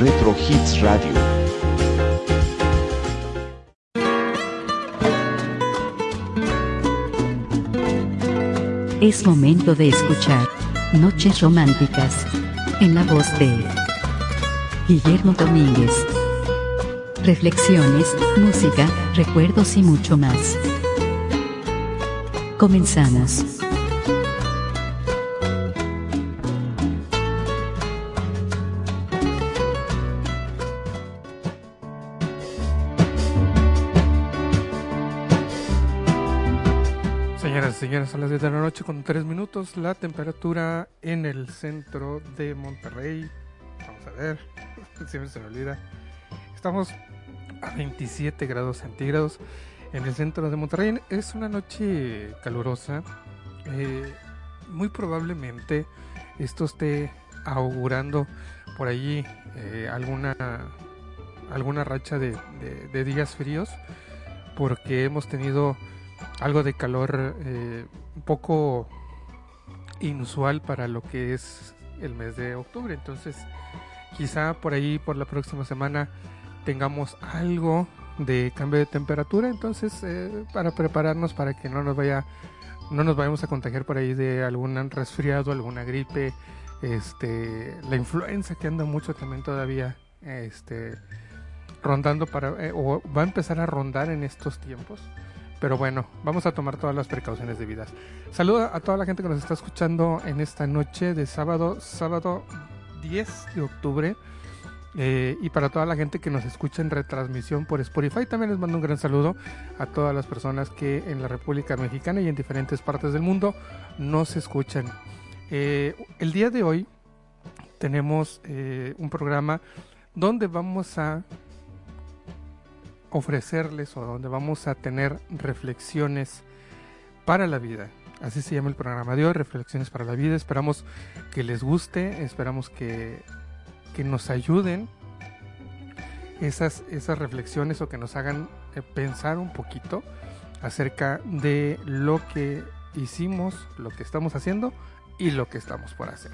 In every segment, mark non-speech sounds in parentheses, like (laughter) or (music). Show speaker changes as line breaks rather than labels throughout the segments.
Retro Hits Radio.
Es momento de escuchar Noches Románticas en la voz de Guillermo Domínguez. Reflexiones, música, recuerdos y mucho más. Comenzamos.
A las 10 de la noche con 3 minutos, la temperatura en el centro de Monterrey. Vamos a ver, (laughs) siempre se me olvida. Estamos a 27 grados centígrados en el centro de Monterrey. Es una noche calurosa. Eh, muy probablemente esto esté augurando por allí eh, alguna, alguna racha de, días fríos porque hemos tenido algo de calor eh, un poco inusual para lo que es el mes de octubre. Entonces, quizá por ahí, por la próxima semana, tengamos algo de cambio de temperatura. Entonces, eh, para prepararnos para que no nos vaya, no nos vayamos a contagiar por ahí de algún resfriado, alguna gripe, este, la influenza que anda mucho también todavía, este, rondando para, eh, o va a empezar a rondar en estos tiempos. Pero bueno, vamos a tomar todas las precauciones debidas. Saludo a toda la gente que nos está escuchando en esta noche de sábado, sábado 10 de octubre. Eh, y para toda la gente que nos escucha en retransmisión por Spotify, también les mando un gran saludo a todas las personas que en la República Mexicana y en diferentes partes del mundo nos escuchan. Eh, el día de hoy tenemos eh, un programa donde vamos a ofrecerles o donde vamos a tener reflexiones para la vida. Así se llama el programa de hoy, Reflexiones para la Vida. Esperamos que les guste, esperamos que, que nos ayuden esas, esas reflexiones o que nos hagan eh, pensar un poquito acerca de lo que hicimos, lo que estamos haciendo y lo que estamos por hacer.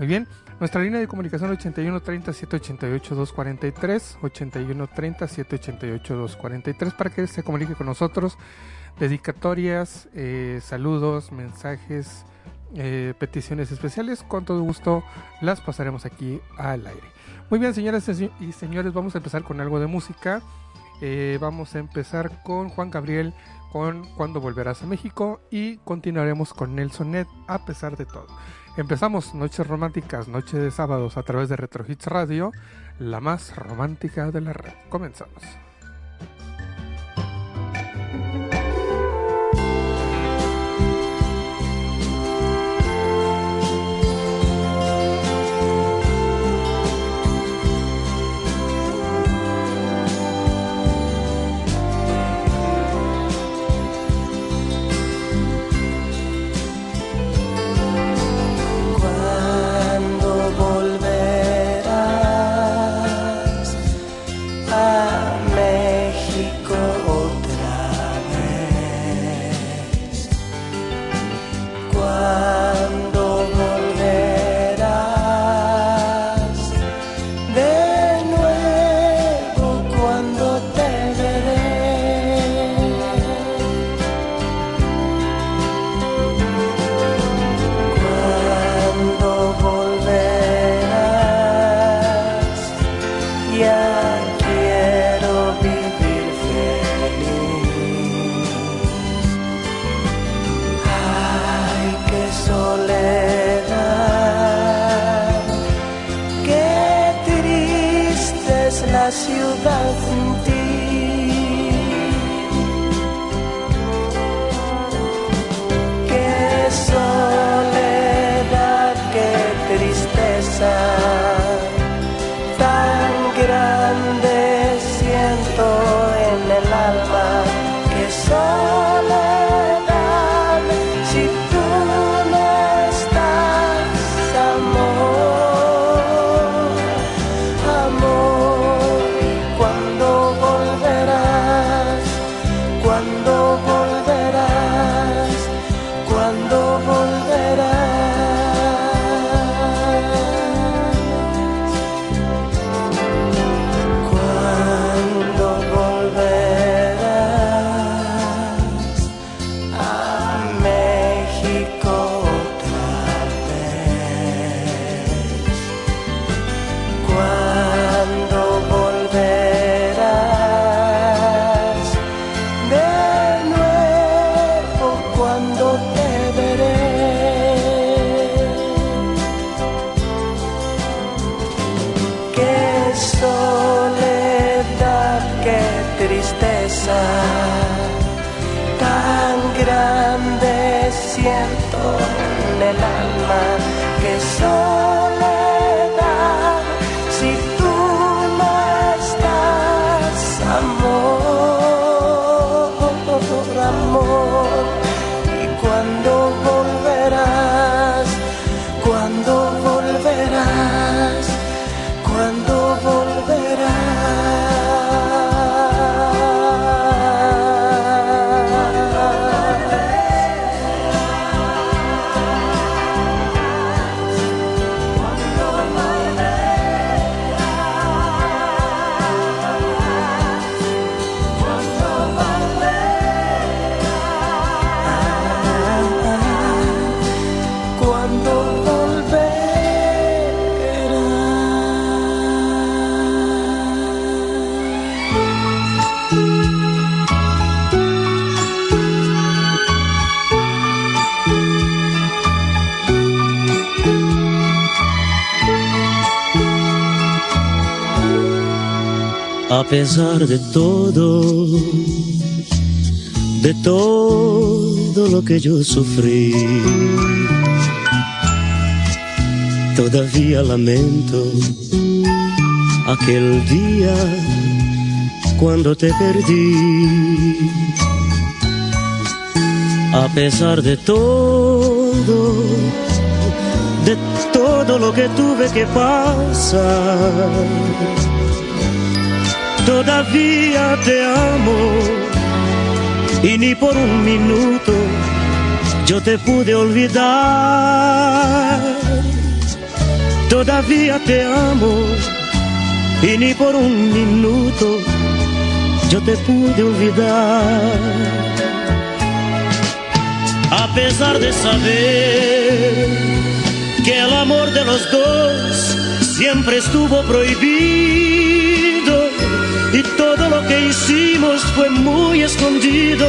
Muy bien, nuestra línea de comunicación 81 30 788 243, 81 30 788 243 para que se comunique con nosotros. Dedicatorias, eh, saludos, mensajes, eh, peticiones especiales, con todo gusto las pasaremos aquí al aire. Muy bien, señoras y señores, vamos a empezar con algo de música. Eh, vamos a empezar con Juan Gabriel con Cuando volverás a México y continuaremos con Nelson Ned a pesar de todo. Empezamos Noches Románticas, Noche de Sábados a través de Retro Hits Radio, la más romántica de la red. Comenzamos.
A
pesar de todo, de todo lo que yo sufrí. Todavía lamento aquel día cuando te perdí. A pesar de todo, de todo lo que tuve que pasar, todavía te amo y ni por un minuto yo te pude olvidar. Todavía te amo y ni por un minuto yo te pude olvidar. A pesar de saber que el amor de los dos siempre estuvo prohibido y todo lo que hicimos fue muy escondido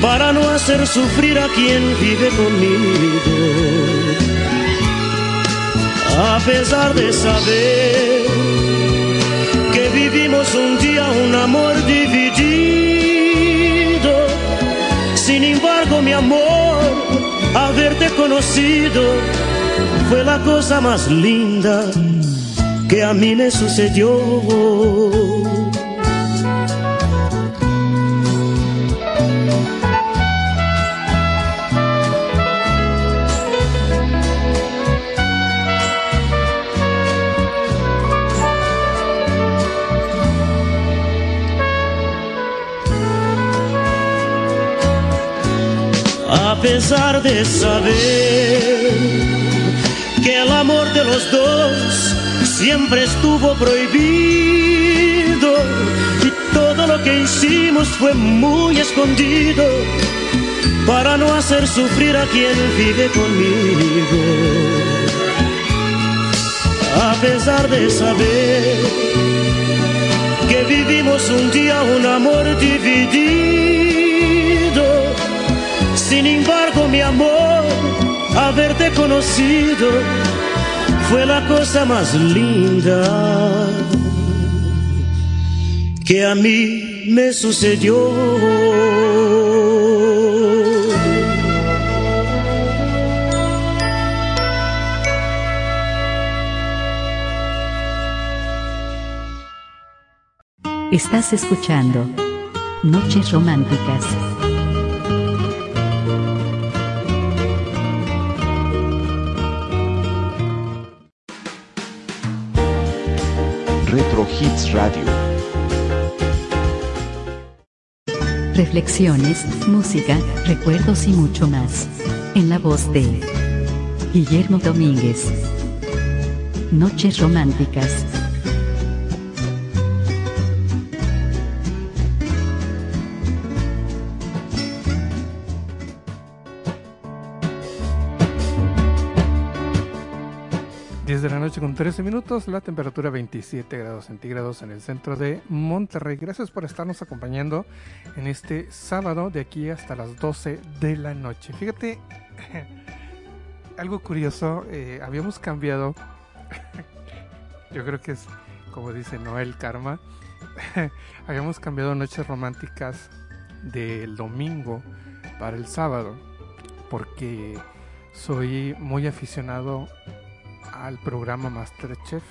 para no hacer sufrir a quien vive conmigo. A pesar de saber que vivimos un día un amor dividido, sin embargo mi amor, haberte conocido fue la cosa más linda que a mí me sucedió. A pesar de saber que el amor de los dos siempre estuvo prohibido. Y todo lo que hicimos fue muy escondido. Para no hacer sufrir a quien vive conmigo. A pesar de saber que vivimos un día un amor dividido, sin embargo mi amor, haberte conocido fue la cosa más linda que a mí me sucedió.
Estás escuchando Noches Románticas.
Hits Radio.
Reflexiones, música, recuerdos y mucho más. En la voz de Guillermo Domínguez. Noches Románticas.
13 minutos, la temperatura 27 grados centígrados en el centro de Monterrey. Gracias por estarnos acompañando en este sábado de aquí hasta las 12 de la noche. Fíjate, (laughs) algo curioso, eh, habíamos cambiado, (laughs) yo creo que es como dice Noel Karma, (laughs) habíamos cambiado noches románticas del domingo para el sábado, porque soy muy aficionado al programa Masterchef.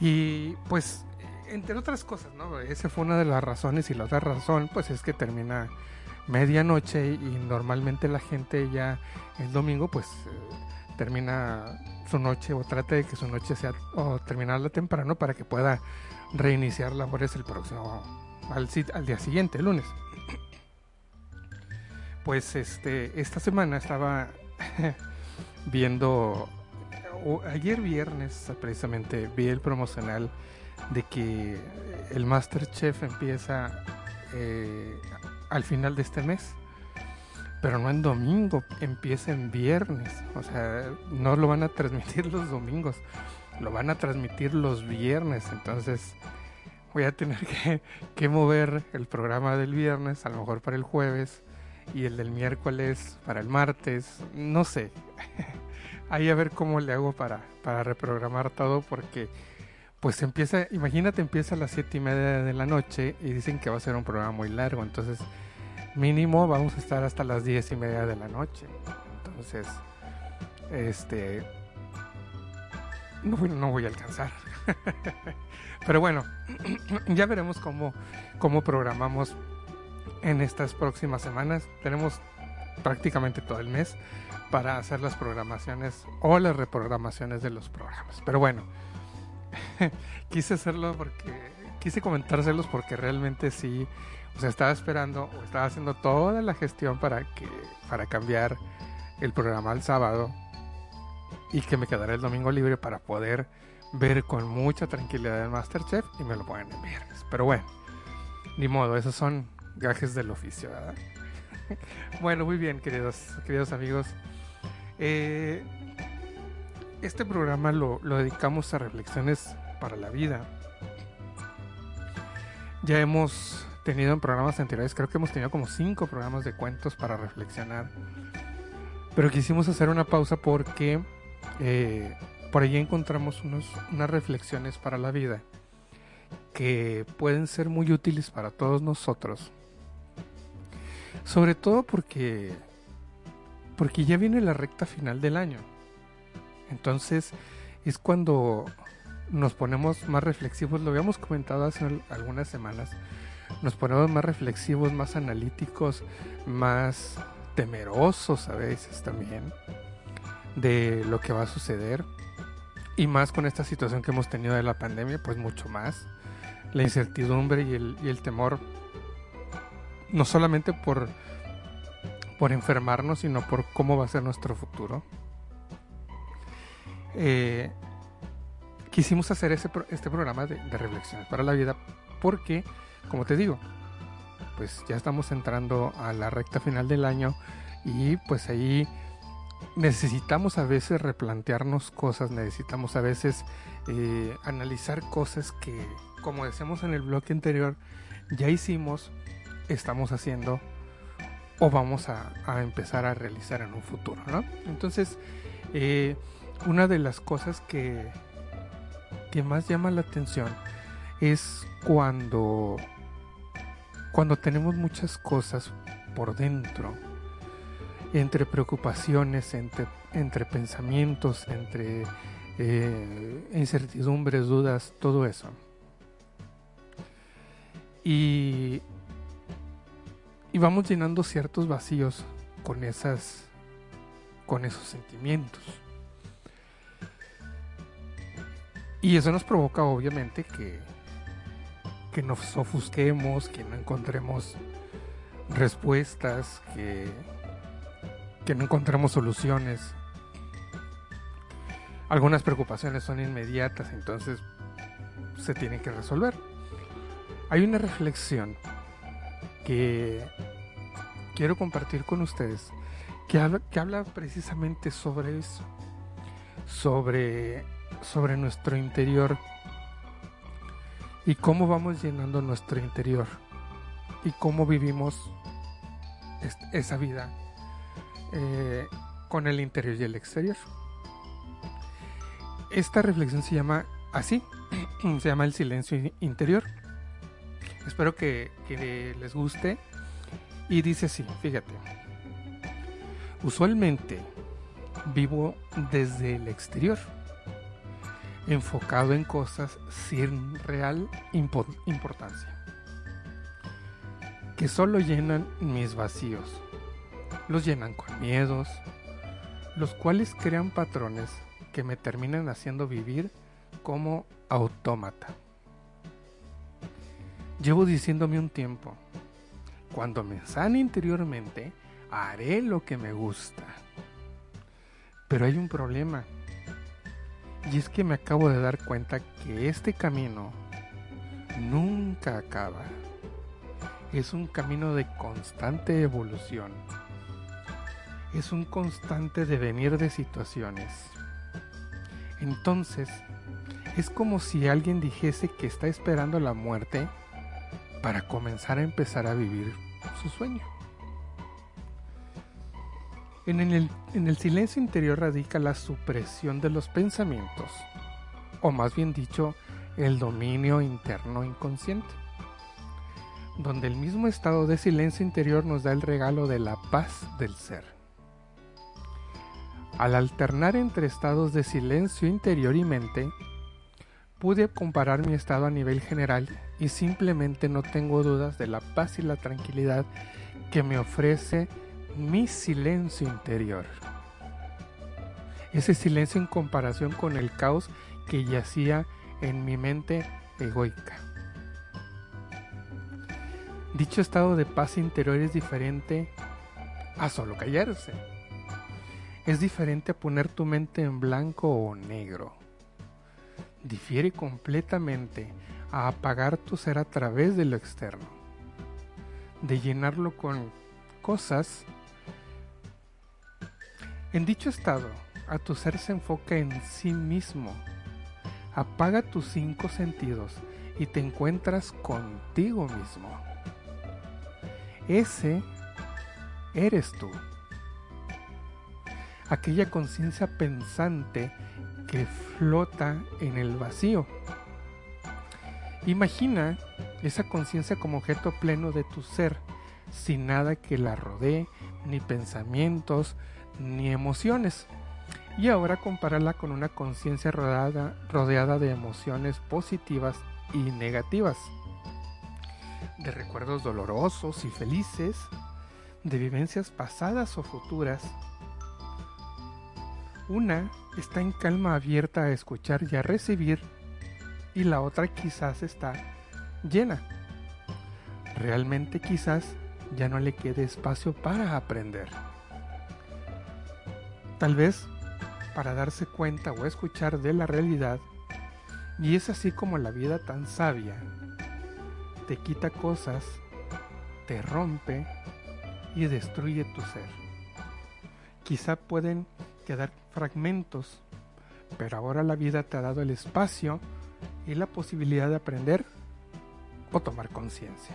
Y pues, entre otras cosas, ¿no? Esa fue una de las razones y la otra razón, pues es que termina medianoche y normalmente la gente ya el domingo, pues eh, termina su noche o trata de que su noche sea o terminarla temprano para que pueda reiniciar labores el próximo al, al día siguiente, el lunes. Pues este esta semana estaba (laughs) viendo ayer viernes precisamente vi el promocional de que el Masterchef empieza eh, al final de este mes pero no en domingo empieza en viernes. O sea no lo van a transmitir los domingos lo van a transmitir los viernes. Entonces voy a tener que, que mover el programa del viernes a lo mejor para el jueves y el del miércoles para el martes, no sé. (laughs) Ahí a ver cómo le hago para, para reprogramar todo porque pues empieza, imagínate, empieza a las siete y media de la noche y dicen que va a ser un programa muy largo, entonces mínimo vamos a estar hasta las diez y media de la noche. Entonces, este, no, no voy a alcanzar. (laughs) Pero bueno, (clears throat) ya veremos cómo, cómo programamos en estas próximas semanas. Tenemos prácticamente todo el mes para hacer las programaciones o las reprogramaciones de los programas. Pero bueno, (laughs) quise hacerlo porque quise comentárselos porque realmente sí, o sea, estaba esperando o estaba haciendo toda la gestión para que para cambiar el programa al sábado y que me quedara el domingo libre para poder ver con mucha tranquilidad el Masterchef y me lo el viernes. Pero bueno, ni modo, esos son gajes del oficio, ¿verdad? bueno, muy bien, queridos, queridos amigos. Eh, este programa lo, dedicamos a reflexiones para la vida. Ya hemos tenido en programas anteriores, creo que hemos tenido como cinco programas de cuentos para reflexionar. Pero quisimos hacer una pausa porque eh, por allí encontramos unos, unas reflexiones para la vida que pueden ser muy útiles para todos nosotros. Sobre todo porque porque ya viene la recta final del año. Entonces es cuando nos ponemos más reflexivos, lo habíamos comentado hace al- algunas semanas, nos ponemos más reflexivos, más analíticos, más temerosos a veces también de lo que va a suceder y más con esta situación que hemos tenido de la pandemia, pues mucho más. La incertidumbre y el, y el temor, no solamente por, por enfermarnos, sino por cómo va a ser nuestro futuro. Eh, quisimos hacer ese, este programa de, de reflexiones para la vida porque, como te digo, pues ya estamos entrando a la recta final del año y pues ahí necesitamos a veces replantearnos cosas, necesitamos a veces eh, analizar cosas que, como decíamos en el bloque anterior, ya hicimos, estamos haciendo o vamos a, empezar a realizar en un futuro, ¿no? Entonces, eh, una de las cosas que, que más llama la atención es cuando, cuando tenemos muchas cosas por dentro, entre preocupaciones, entre, entre pensamientos, entre eh, incertidumbres, dudas, todo eso. Y, y vamos llenando ciertos vacíos con esas con esos sentimientos. Y eso nos provoca obviamente que, que nos ofusquemos, que no encontremos respuestas, que, que no encontremos soluciones. Algunas preocupaciones son inmediatas, entonces se tienen que resolver. Hay una reflexión que quiero compartir con ustedes que habla, precisamente sobre eso, sobre, sobre nuestro interior y cómo vamos llenando nuestro interior y cómo vivimos es- esa vida eh, con el interior y el exterior. Esta reflexión se llama así, (clears throat) se llama el silencio in- interior. Espero que les guste y dice así, fíjate. Usualmente vivo desde el exterior, enfocado en cosas sin real impo- importancia, que solo llenan mis vacíos. Los llenan con miedos, los cuales crean patrones que me terminan haciendo vivir como autómata. Llevo diciéndome un tiempo, cuando me sane interiormente, haré lo que me gusta. Pero hay un problema. Y es que me acabo de dar cuenta que este camino nunca acaba. Es un camino de constante evolución. Es un constante devenir de situaciones. Entonces, es como si alguien dijese que está esperando la muerte para comenzar a empezar a vivir su sueño. En el, en el silencio interior radica la supresión de los pensamientos, o más bien dicho, el dominio interno inconsciente, donde el mismo estado de silencio interior nos da el regalo de la paz del ser. Al alternar entre estados de silencio interior y mente, pude comparar mi estado a nivel general y simplemente no tengo dudas de la paz y la tranquilidad que me ofrece mi silencio interior. Ese silencio en comparación con el caos que yacía en mi mente egoica. Dicho estado de paz interior es diferente a solo callarse. Es diferente a poner tu mente en blanco o negro. Difiere completamente a apagar tu ser a través de lo externo. De llenarlo con cosas. En dicho estado, a tu ser se enfoca en sí mismo apaga tus cinco sentidos y te encuentras contigo mismo. Ese eres tú. Aquella conciencia pensante que flota en el vacío. Imagina esa conciencia como objeto pleno de tu ser, sin nada que la rodee, ni pensamientos, ni emociones y ahora compararla con una conciencia rodeada, rodeada de emociones positivas y negativas, de recuerdos dolorosos y felices, de vivencias pasadas o futuras. Una está en calma abierta a escuchar y a recibir y la otra quizás está llena. Realmente quizás ya no le quede espacio para aprender. Tal vez para darse cuenta o escuchar de la realidad, y es así como la vida tan sabia te quita cosas, te rompe y destruye tu ser. Quizá pueden quedar fragmentos, pero ahora la vida te ha dado el espacio y la posibilidad de aprender o tomar conciencia.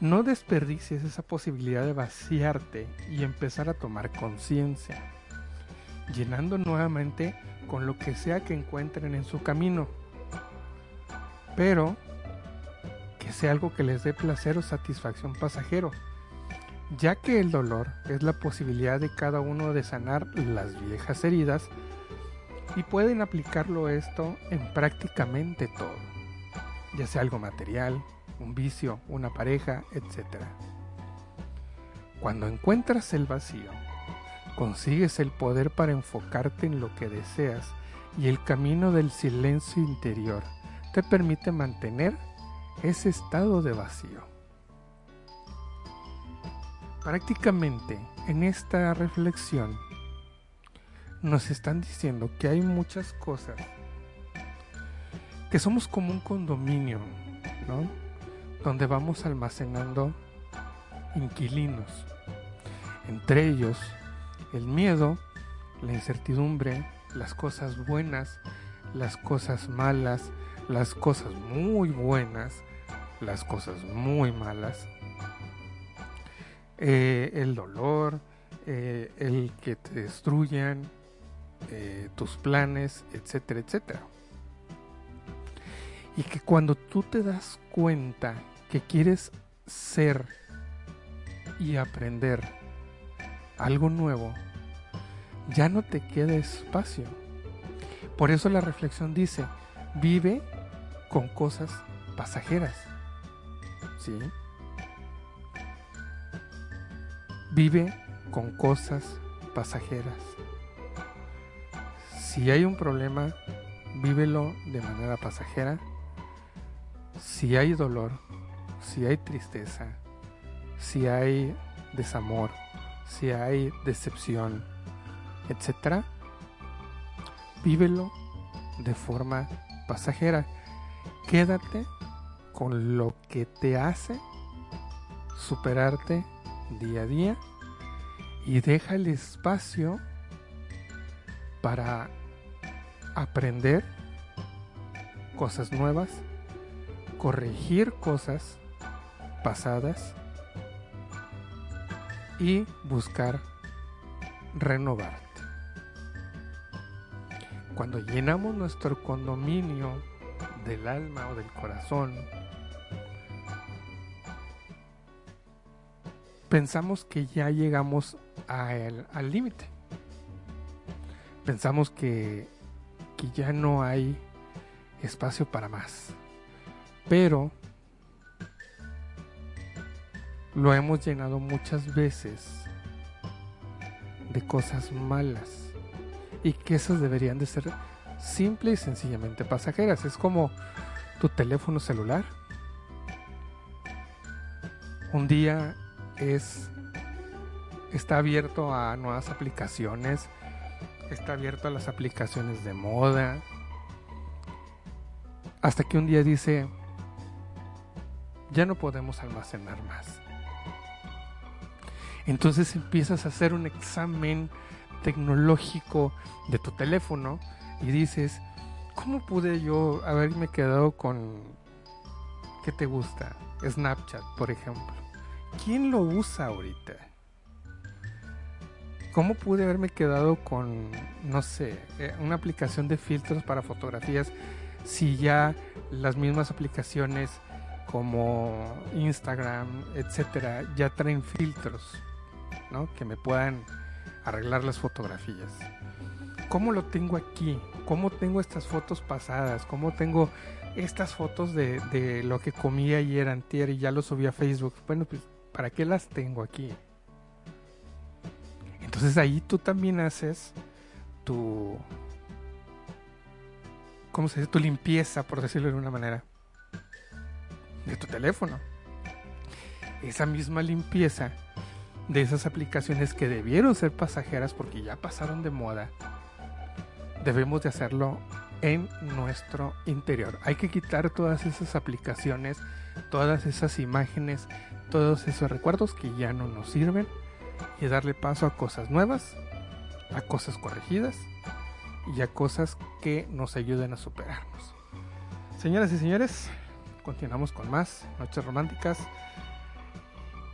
No desperdicies esa posibilidad de vaciarte y empezar a tomar conciencia llenando nuevamente con lo que sea que encuentren en su camino. Pero que sea algo que les dé placer o satisfacción pasajero, ya que el dolor es la posibilidad de cada uno de sanar las viejas heridas y pueden aplicarlo esto en prácticamente todo, ya sea algo material, un vicio, una pareja, etc. Cuando encuentras el vacío, consigues el poder para enfocarte en lo que deseas y el camino del silencio interior te permite mantener ese estado de vacío. Prácticamente en esta reflexión nos están diciendo que hay muchas cosas que somos como un condominio, ¿no? Donde vamos almacenando inquilinos. Entre ellos el miedo, la incertidumbre, las cosas buenas, las cosas malas, las cosas muy buenas, las cosas muy malas, eh, el dolor, eh, el que te destruyan eh, tus planes, etcétera, etcétera. Y que cuando tú te das cuenta que quieres ser y aprender algo nuevo, ya no te queda espacio. Por eso la reflexión dice, vive con cosas pasajeras. ¿Sí? Vive con cosas pasajeras. Si hay un problema, vívelo de manera pasajera. Si hay dolor, si hay tristeza, si hay desamor, si hay decepción, etcétera, vívelo de forma pasajera. Quédate con lo que te hace superarte día a día y deja el espacio para aprender cosas nuevas, corregir cosas pasadas y buscar renovarte. cuando llenamos nuestro condominio del alma o del corazón, pensamos que ya llegamos al límite. Pensamos que, que ya no hay espacio para más. Pero lo hemos llenado muchas veces de cosas malas y que esas deberían de ser simple y sencillamente pasajeras. Es como tu teléfono celular. Un día es está abierto a nuevas aplicaciones, está abierto a las aplicaciones de moda. Hasta que un día dice, ya no podemos almacenar más. Entonces empiezas a hacer un examen tecnológico de tu teléfono y dices, ¿cómo pude yo haberme quedado con, ¿qué te gusta? Snapchat, por ejemplo. ¿Quién lo usa ahorita? ¿Cómo pude haberme quedado con, no sé, eh, una aplicación de filtros para fotografías si ya las mismas aplicaciones como Instagram, etcétera, ya traen filtros, ¿no? Que me puedan arreglar las fotografías. ¿Cómo lo tengo aquí? ¿Cómo tengo estas fotos pasadas? ¿Cómo tengo estas fotos de, lo que comí ayer antier y ya lo subí a Facebook? Bueno, pues ¿para qué las tengo aquí? Entonces ahí tú también haces tu... ¿Cómo se dice? Tu limpieza, por decirlo de una manera. De tu teléfono. Esa misma limpieza de esas aplicaciones que debieron ser pasajeras porque ya pasaron de moda. Debemos de hacerlo en nuestro interior. Hay que quitar todas esas aplicaciones, todas esas imágenes, todos esos recuerdos que ya no nos sirven y darle paso a cosas nuevas, a cosas corregidas y a cosas que nos ayuden a superarnos. Señoras y señores, continuamos con más Noches Románticas.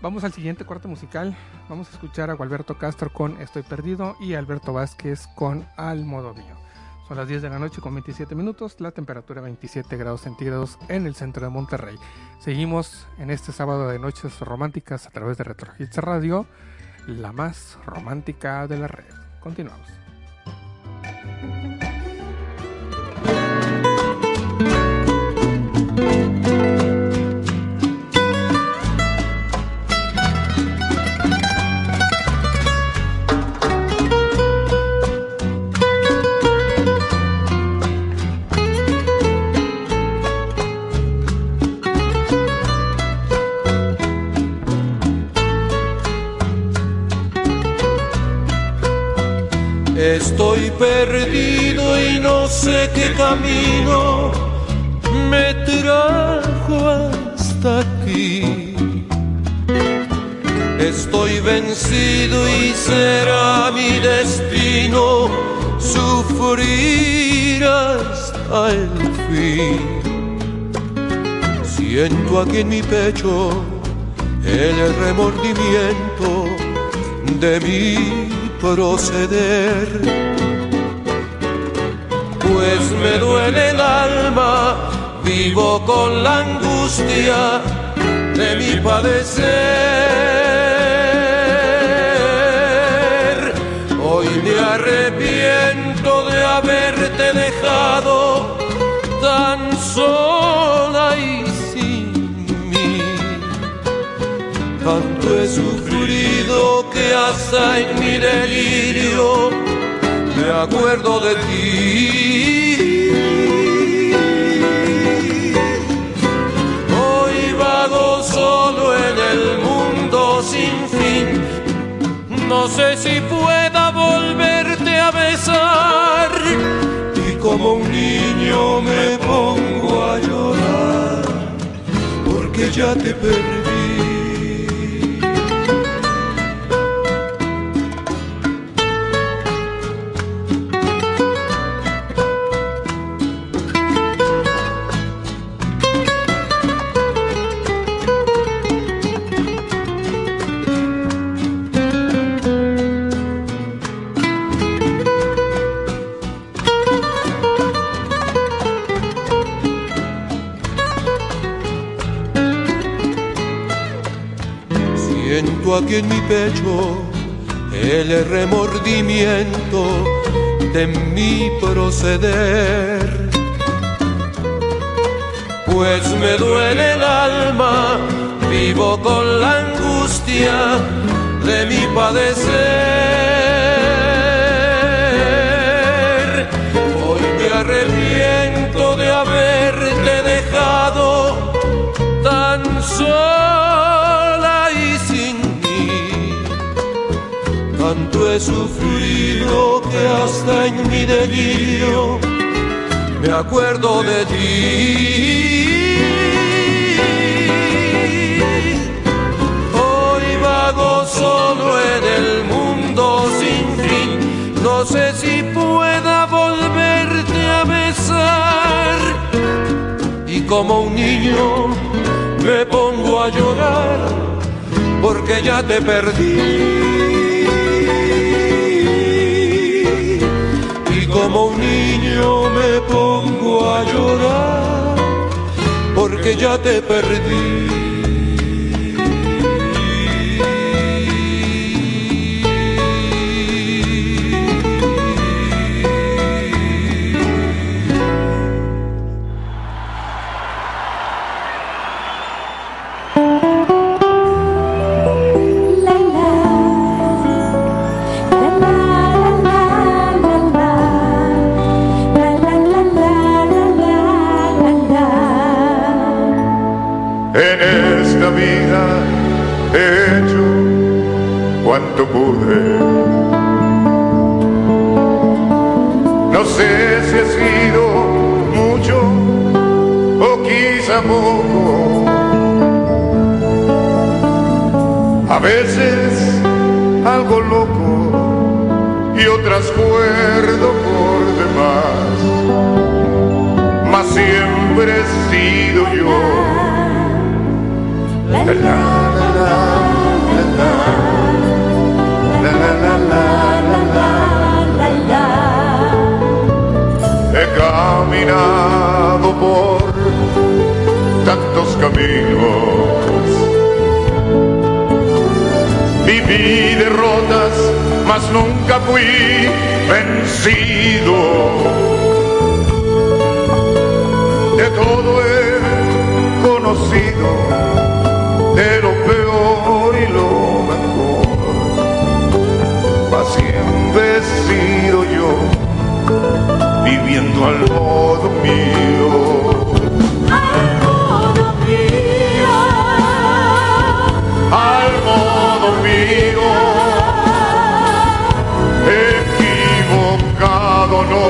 Vamos al siguiente corte musical. Vamos a escuchar a Gualberto Castro con Estoy Perdido y Alberto Vázquez con Al Modo Mío. Son las 10 de la noche con 27 minutos, la temperatura 27 grados centígrados en el centro de Monterrey. Seguimos en este sábado de noches románticas a través de Retro Hits Radio, la más romántica de la red. Continuamos.
Perdido y no sé qué camino me trajo hasta aquí. Estoy vencido y será mi destino sufrir hasta el fin. Siento aquí en mi pecho el remordimiento de mi proceder. Pues me duele el alma, vivo con la angustia de mi padecer. Hoy me arrepiento de haberte dejado tan sola y sin mí. Tanto he sufrido que hasta en mi delirio me acuerdo de ti. Hoy vago solo en el mundo sin fin. No sé si pueda volverte a besar. Y como un niño me pongo a llorar porque ya te perdí. Aquí en mi pecho el remordimiento de mi proceder. Pues me duele el alma, vivo con la angustia de mi padecer. Hoy me arrepiento He sufrido que hasta en mi delirio me acuerdo de ti. Hoy vago solo en el mundo sin fin, no sé si pueda volverte a besar. Y como un niño me pongo a llorar porque ya te perdí. Como un niño me pongo a llorar porque ya te perdí.
veces algo loco y otras cuerdo por demás. Mas siempre he sido yo. He caminado por tantos caminos Viví derrotas, mas nunca fui vencido. De todo he conocido de lo peor y lo mejor. Mas siempre he sido yo, viviendo al modo mío.
Mío,
equivocado no,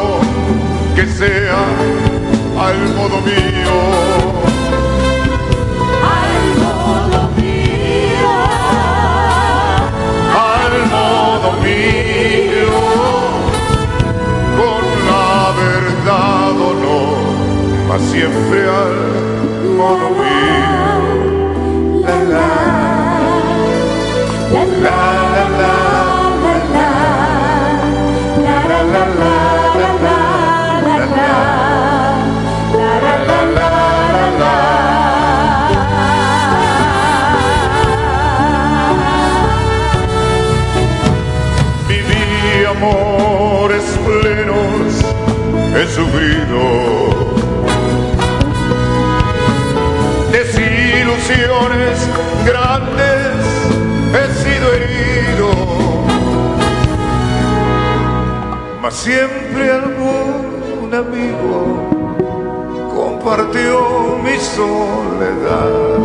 que sea al modo mío.
al modo mío,
al modo mío, con la verdad o no, mas siempre al modo mío. He sufrido desilusiones grandes, siempre algún amigo compartió mi soledad.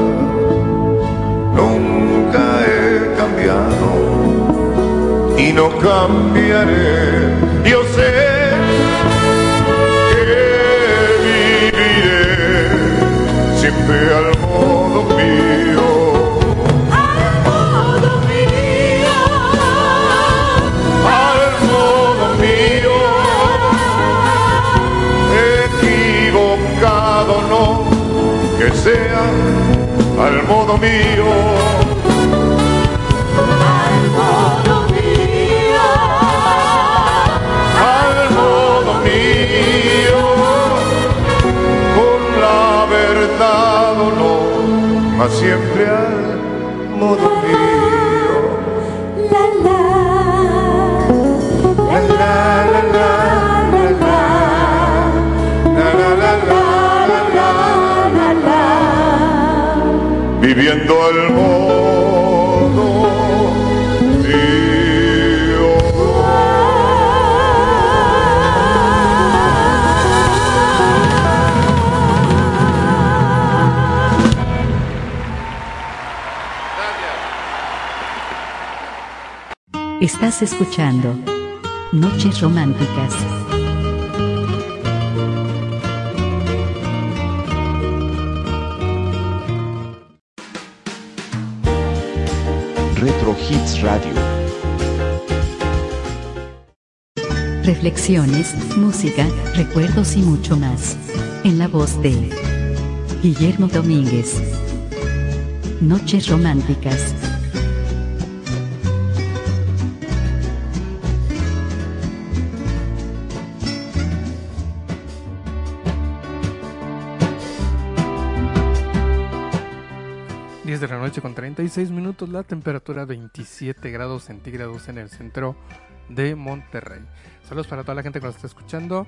Nunca he cambiado y no cambiaré. Yo sé sea al modo mío.
al modo mío,
al modo mío, con la verdad o no, mas siempre al modo mío. Viviendo al modo.
Estás escuchando Noches Románticas. Música, recuerdos y mucho más. En la voz de Guillermo Domínguez. Noches Románticas.
de la noche con 36 minutos, la temperatura 27 grados centígrados en el centro de Monterrey. Saludos para toda la gente que nos está escuchando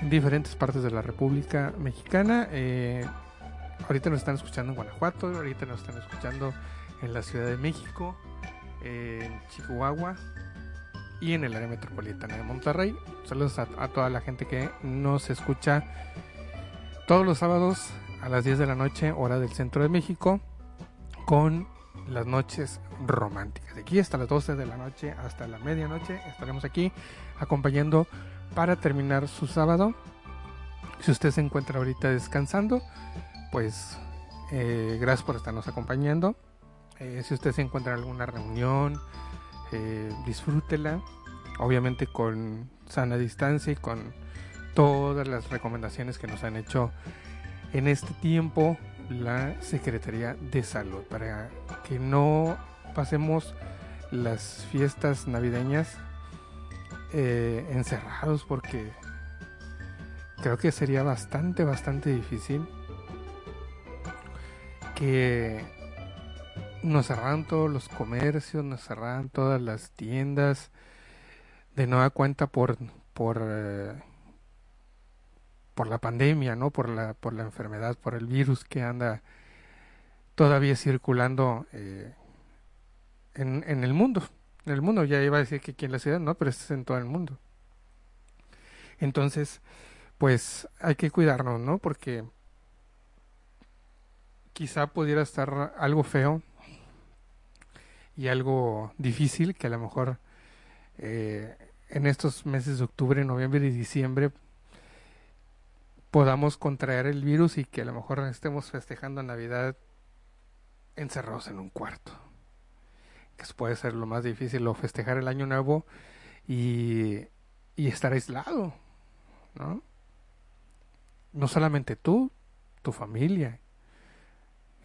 en diferentes partes de la República Mexicana. Eh, ahorita nos están escuchando en Guanajuato, ahorita nos están escuchando en la Ciudad de México, en Chihuahua y en el área metropolitana de Monterrey. Saludos a, a toda la gente que nos escucha todos los sábados a las 10 de la noche, hora del centro de México con las noches románticas. De aquí hasta las 12 de la noche, hasta la medianoche, estaremos aquí acompañando para terminar su sábado. Si usted se encuentra ahorita descansando, pues eh, gracias por estarnos acompañando. Eh, si usted se encuentra en alguna reunión, eh, disfrútela, obviamente con sana distancia y con todas las recomendaciones que nos han hecho en este tiempo la Secretaría de Salud para que no pasemos las fiestas navideñas eh, encerrados porque creo que sería bastante, bastante difícil que nos cerraran todos los comercios, nos cerraran todas las tiendas de nueva cuenta por, por eh, por la pandemia, ¿no? Por la, por la enfermedad, por el virus que anda todavía circulando eh, en, en, el mundo. En el mundo, ya iba a decir que aquí en la ciudad, no, pero es en todo el mundo. Entonces, pues hay que cuidarnos, ¿no? Porque quizá pudiera estar algo feo y algo difícil que a lo mejor eh, en estos meses de octubre, noviembre y diciembre podamos contraer el virus y que a lo mejor estemos festejando Navidad encerrados en un cuarto. Que puede ser lo más difícil, o festejar el año nuevo y, y estar aislado, ¿no? No solamente tú, tu familia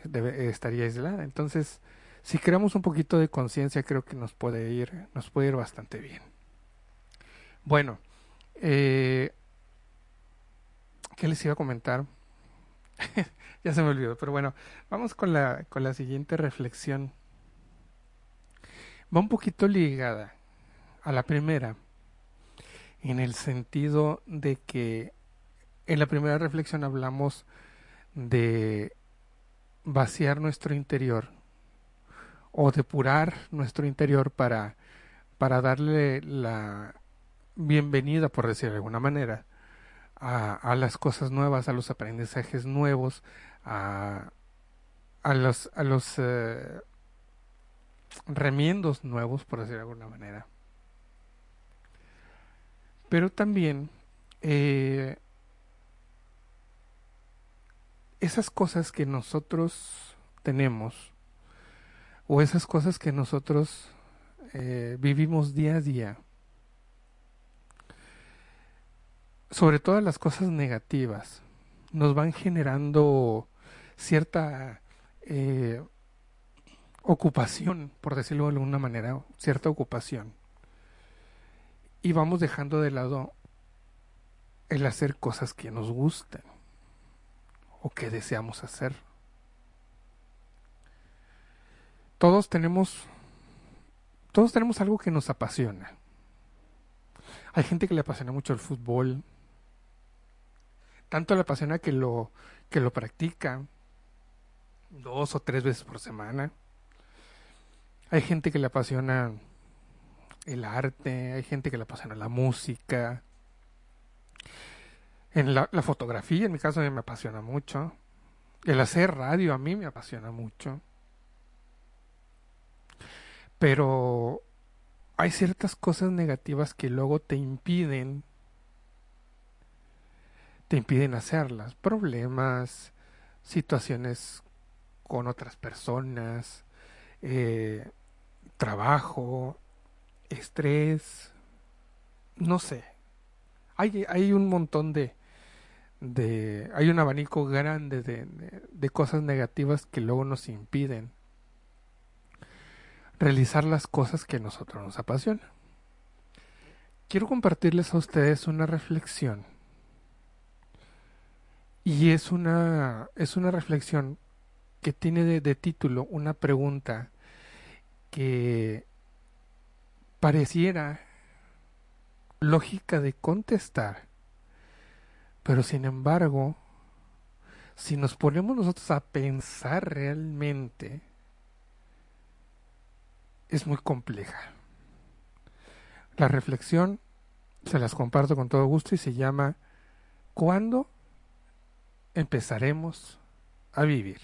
estaría aislada. Entonces, si creamos un poquito de conciencia, creo que nos puede ir, nos puede ir bastante bien. Bueno, eh, ¿Qué les iba a comentar? (laughs) ya se me olvidó, pero bueno, vamos con la, con la siguiente reflexión. Va un poquito ligada a la primera, en el sentido de que en la primera reflexión hablamos de vaciar nuestro interior o depurar nuestro interior para, para darle la bienvenida, por decir de alguna manera, a, las cosas nuevas, a los aprendizajes nuevos, a, a los, a los eh, remiendos nuevos, por decir de alguna manera. Pero también eh, esas cosas que nosotros tenemos o esas cosas que nosotros eh, vivimos día a día, sobre todo las cosas negativas, nos van generando cierta eh, ocupación, por decirlo de alguna manera, cierta ocupación. Y vamos dejando de lado el hacer cosas que nos gustan o que deseamos hacer. Todos tenemos todos tenemos algo que nos apasiona. Hay gente que le apasiona mucho el fútbol, tanto le apasiona que lo, que lo practica. dos o tres veces por semana. Hay gente que le apasiona el arte, hay gente que le apasiona la música. En la, fotografía, en mi caso, me apasiona mucho. El hacer radio a mí me apasiona mucho. Pero hay ciertas cosas negativas que luego te impiden te impiden hacerlas. Problemas, situaciones con otras personas, eh, trabajo, estrés, no sé. Hay, hay un montón de, de, hay un abanico grande de, de cosas negativas que luego nos impiden realizar las cosas que a nosotros nos apasionan. Quiero compartirles a ustedes una reflexión. Y es una, es una reflexión que tiene de, de título una pregunta que pareciera lógica de contestar, pero sin embargo, si nos ponemos nosotros a pensar realmente, es muy compleja. La reflexión se las comparto con todo gusto y se llama ¿Cuándo empezaremos a vivir?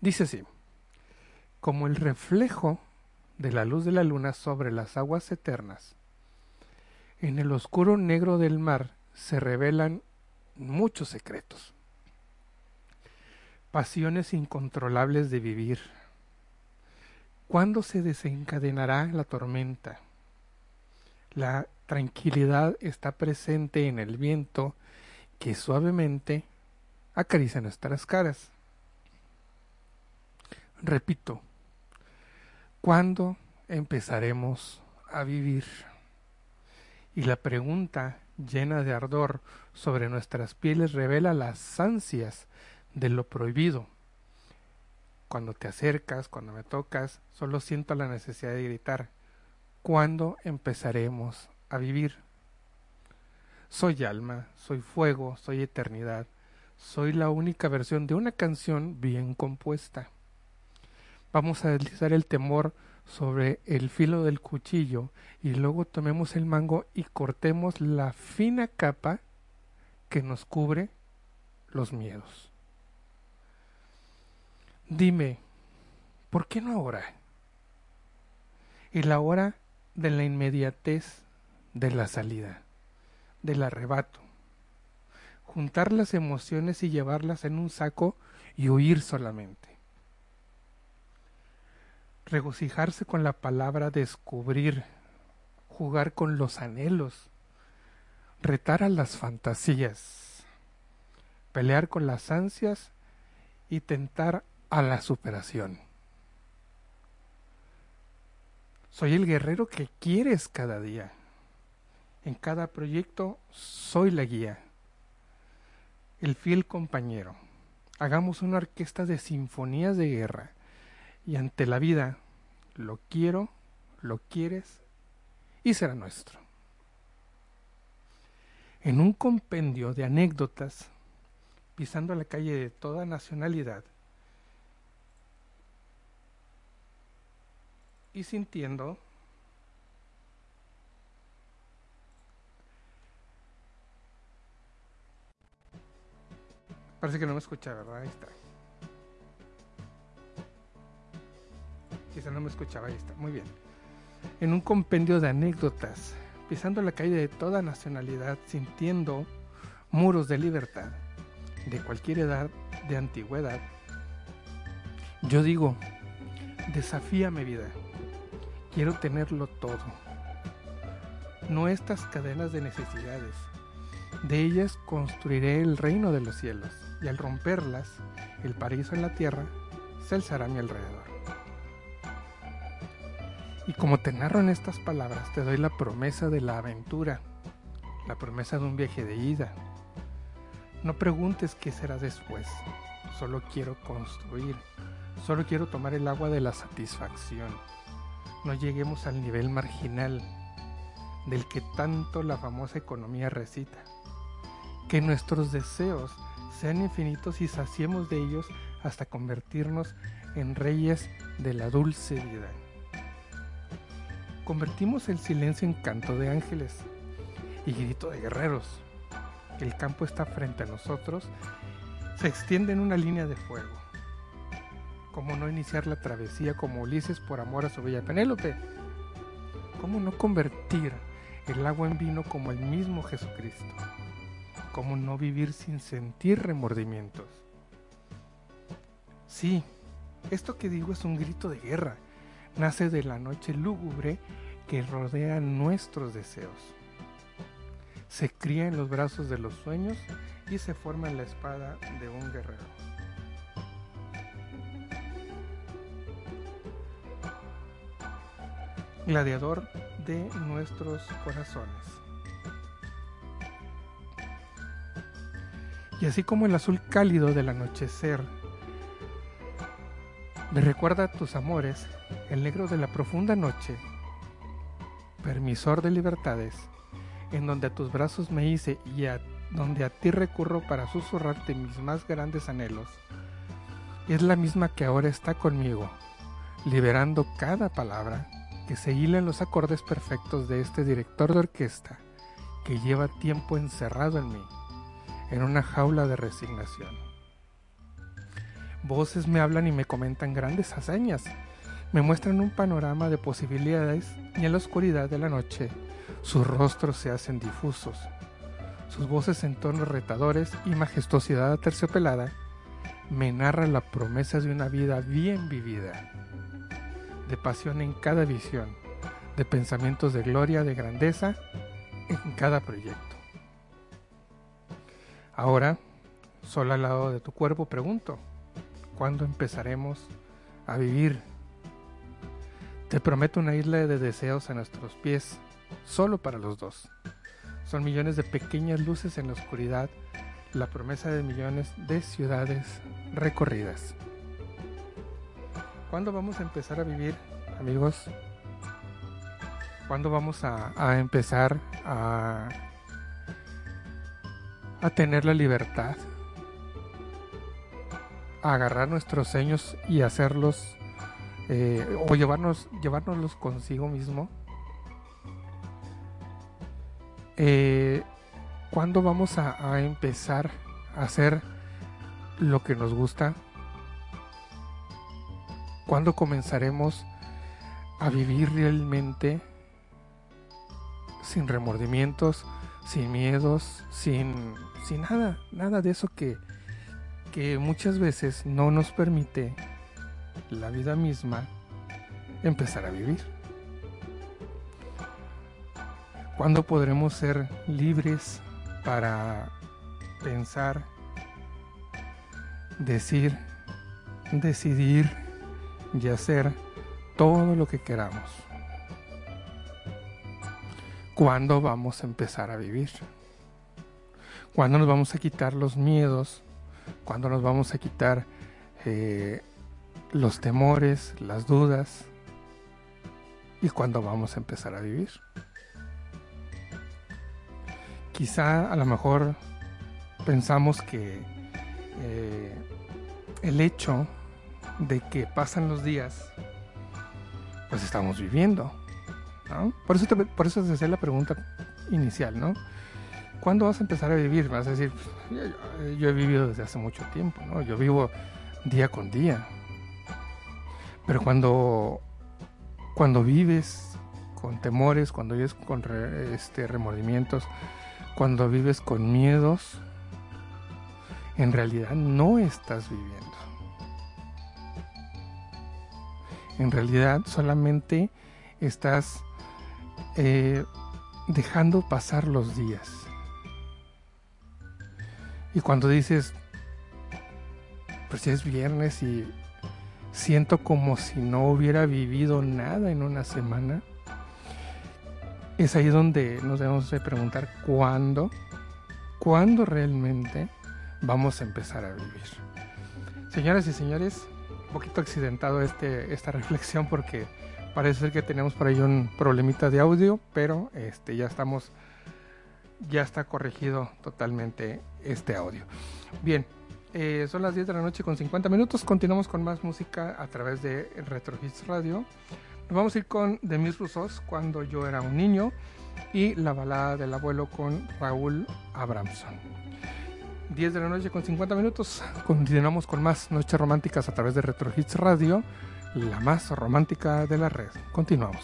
Dice así, como el reflejo de la luz de la luna sobre las aguas eternas, en el oscuro negro del mar se revelan muchos secretos, pasiones incontrolables de vivir, ¿Cuándo se desencadenará la tormenta? La tranquilidad está presente en el viento que suavemente acaricia nuestras caras. Repito, ¿cuándo empezaremos a vivir? Y la pregunta llena de ardor sobre nuestras pieles revela las ansias de lo prohibido cuando te acercas, cuando me tocas, solo siento la necesidad de gritar, ¿cuándo empezaremos a vivir? Soy alma, soy fuego, soy eternidad, soy la única versión de una canción bien compuesta. Vamos a deslizar el temor sobre el filo del cuchillo y luego tomemos el mango y cortemos la fina capa que nos cubre los miedos. Dime, ¿por qué no ahora? Y la hora de la inmediatez de la salida, del arrebato. Juntar las emociones y llevarlas en un saco y huir solamente. Regocijarse con la palabra descubrir, jugar con los anhelos, retar a las fantasías, pelear con las ansias y tentar a la superación. Soy el guerrero que quieres cada día. En cada proyecto soy la guía, el fiel compañero. Hagamos una orquesta de sinfonías de guerra y ante la vida lo quiero, lo quieres y será nuestro. En un compendio de anécdotas, pisando la calle de toda nacionalidad, y sintiendo Parece que no me escucha, ¿verdad? Ahí está. Quizá no me escuchaba, ahí está. Muy bien. En un compendio de anécdotas, pisando la calle de toda nacionalidad, sintiendo muros de libertad, de cualquier edad, de antigüedad, yo digo, desafíame vida. Quiero tenerlo todo. No estas cadenas de necesidades. De ellas construiré el reino de los cielos, y al romperlas, el paraíso en la tierra se alzará a mi alrededor. Y como te narro en estas palabras, te doy la promesa de la aventura, la promesa de un viaje de ida. No preguntes qué será después, solo quiero construir, solo quiero tomar el agua de la satisfacción no lleguemos al nivel marginal del que tanto la famosa economía recita. Que nuestros deseos sean infinitos y saciemos de ellos hasta convertirnos en reyes de la dulce vida. Convertimos el silencio en canto de ángeles y grito de guerreros. El campo está frente a nosotros, se extiende en una línea de fuego. ¿Cómo no iniciar la travesía como Ulises por amor a su bella Penélope? ¿Cómo no convertir el agua en vino como el mismo Jesucristo? ¿Cómo no vivir sin sentir remordimientos? Sí, esto que digo es un grito de guerra. Nace de la noche lúgubre que rodea nuestros deseos. Se cría en los brazos de los sueños y se forma en la espada de un guerrero. Gladiador de nuestros corazones. Y así como el azul cálido del anochecer me recuerda a tus amores, el negro de la profunda noche, permisor de libertades, en donde a tus brazos me hice y a donde a ti recurro para susurrarte mis más grandes anhelos, es la misma que ahora está conmigo, liberando cada palabra que se hila en los acordes perfectos de este director de orquesta que lleva tiempo encerrado en mí en una jaula de resignación. Voces me hablan y me comentan grandes hazañas, me muestran un panorama de posibilidades y en la oscuridad de la noche sus rostros se hacen difusos. Sus voces en tonos retadores y majestuosidad aterciopelada me narran la promesa de una vida bien vivida, de pasión en cada visión, de pensamientos de gloria, de grandeza en cada proyecto. Ahora, solo al lado de tu cuerpo, pregunto, ¿cuándo empezaremos a vivir? Te prometo una isla de deseos a nuestros pies, solo para los dos. Son millones de pequeñas luces en la oscuridad, la promesa de millones de ciudades recorridas. ¿Cuándo vamos a empezar a vivir, amigos? ¿Cuándo vamos a, a empezar a a tener la libertad, a agarrar nuestros sueños y hacerlos eh, o llevarnos, llevárnoslos consigo mismo. Eh, ¿Cuándo vamos a, a empezar a hacer lo que nos gusta? ¿Cuándo comenzaremos a vivir realmente sin remordimientos, sin miedos, sin, sin nada, nada de eso que, que muchas veces no nos permite la vida misma empezar a vivir. ¿Cuándo podremos ser libres para pensar, decir, decidir y hacer todo lo que queramos? ¿Cuándo vamos a empezar a vivir? ¿Cuándo nos vamos a quitar los miedos? ¿Cuándo nos vamos a quitar eh, los temores, las dudas? ¿Y cuándo vamos a empezar a vivir? Quizá a lo mejor pensamos que eh, el hecho de que pasan los días, pues estamos viviendo por, eso por eso te hacía la pregunta inicial, ¿no? ¿Cuándo vas a empezar a vivir? Vas a decir, yo, he vivido desde hace mucho tiempo, ¿no? Yo vivo día con día. Pero cuando, cuando vives con temores, cuando vives con este, remordimientos, cuando vives con miedos, en realidad no estás viviendo. En realidad solamente estás eh, dejando pasar los días. Y cuando dices, pues ya es viernes y siento como si no hubiera vivido nada en una semana, es ahí donde nos debemos de preguntar cuándo, cuándo realmente vamos a empezar a vivir. Señoras y señores, un poquito accidentado este, esta reflexión porque Parece ser que tenemos por ahí un problemita de audio, pero este, ya estamos
ya está corregido totalmente este audio. Bien, eh, son las 10 de la noche con 50 minutos. Continuamos con más música a través de Retro Hits Radio. Nos vamos a ir con Demis Roussos, cuando yo era un niño, y la balada del abuelo con Raúl Abramson. 10 de la noche con 50 minutos. Continuamos con más noches románticas a través de Retro Hits Radio, la más romántica de la red. Continuamos.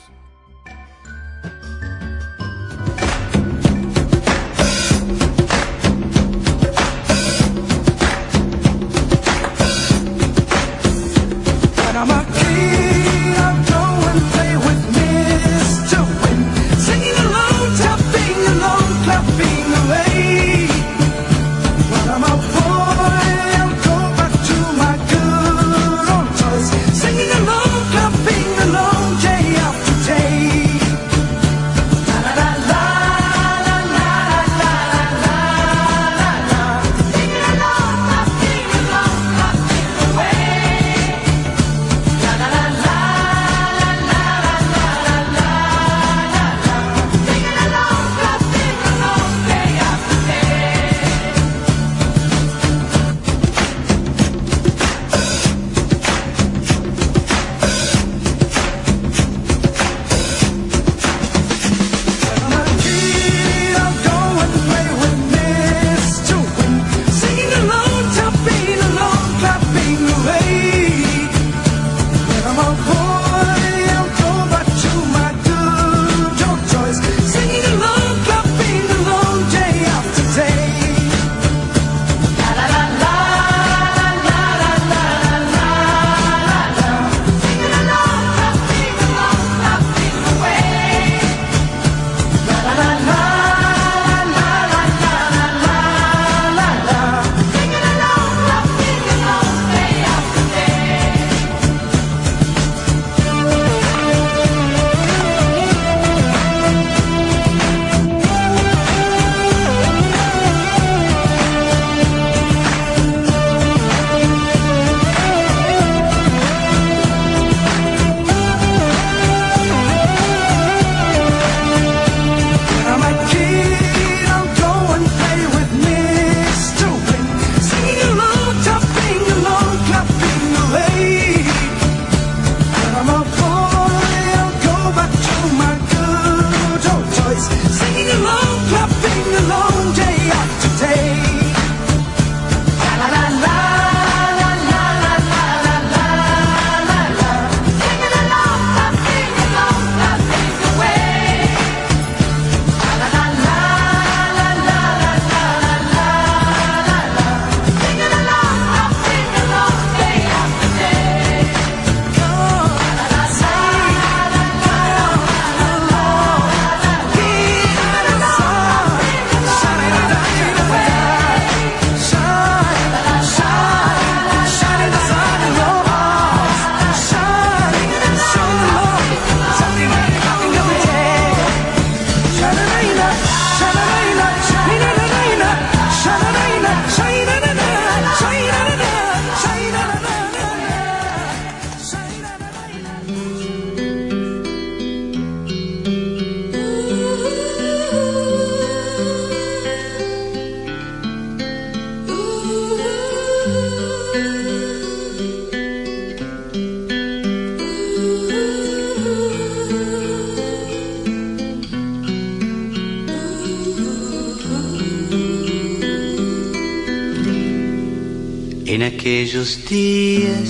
Aquellos días,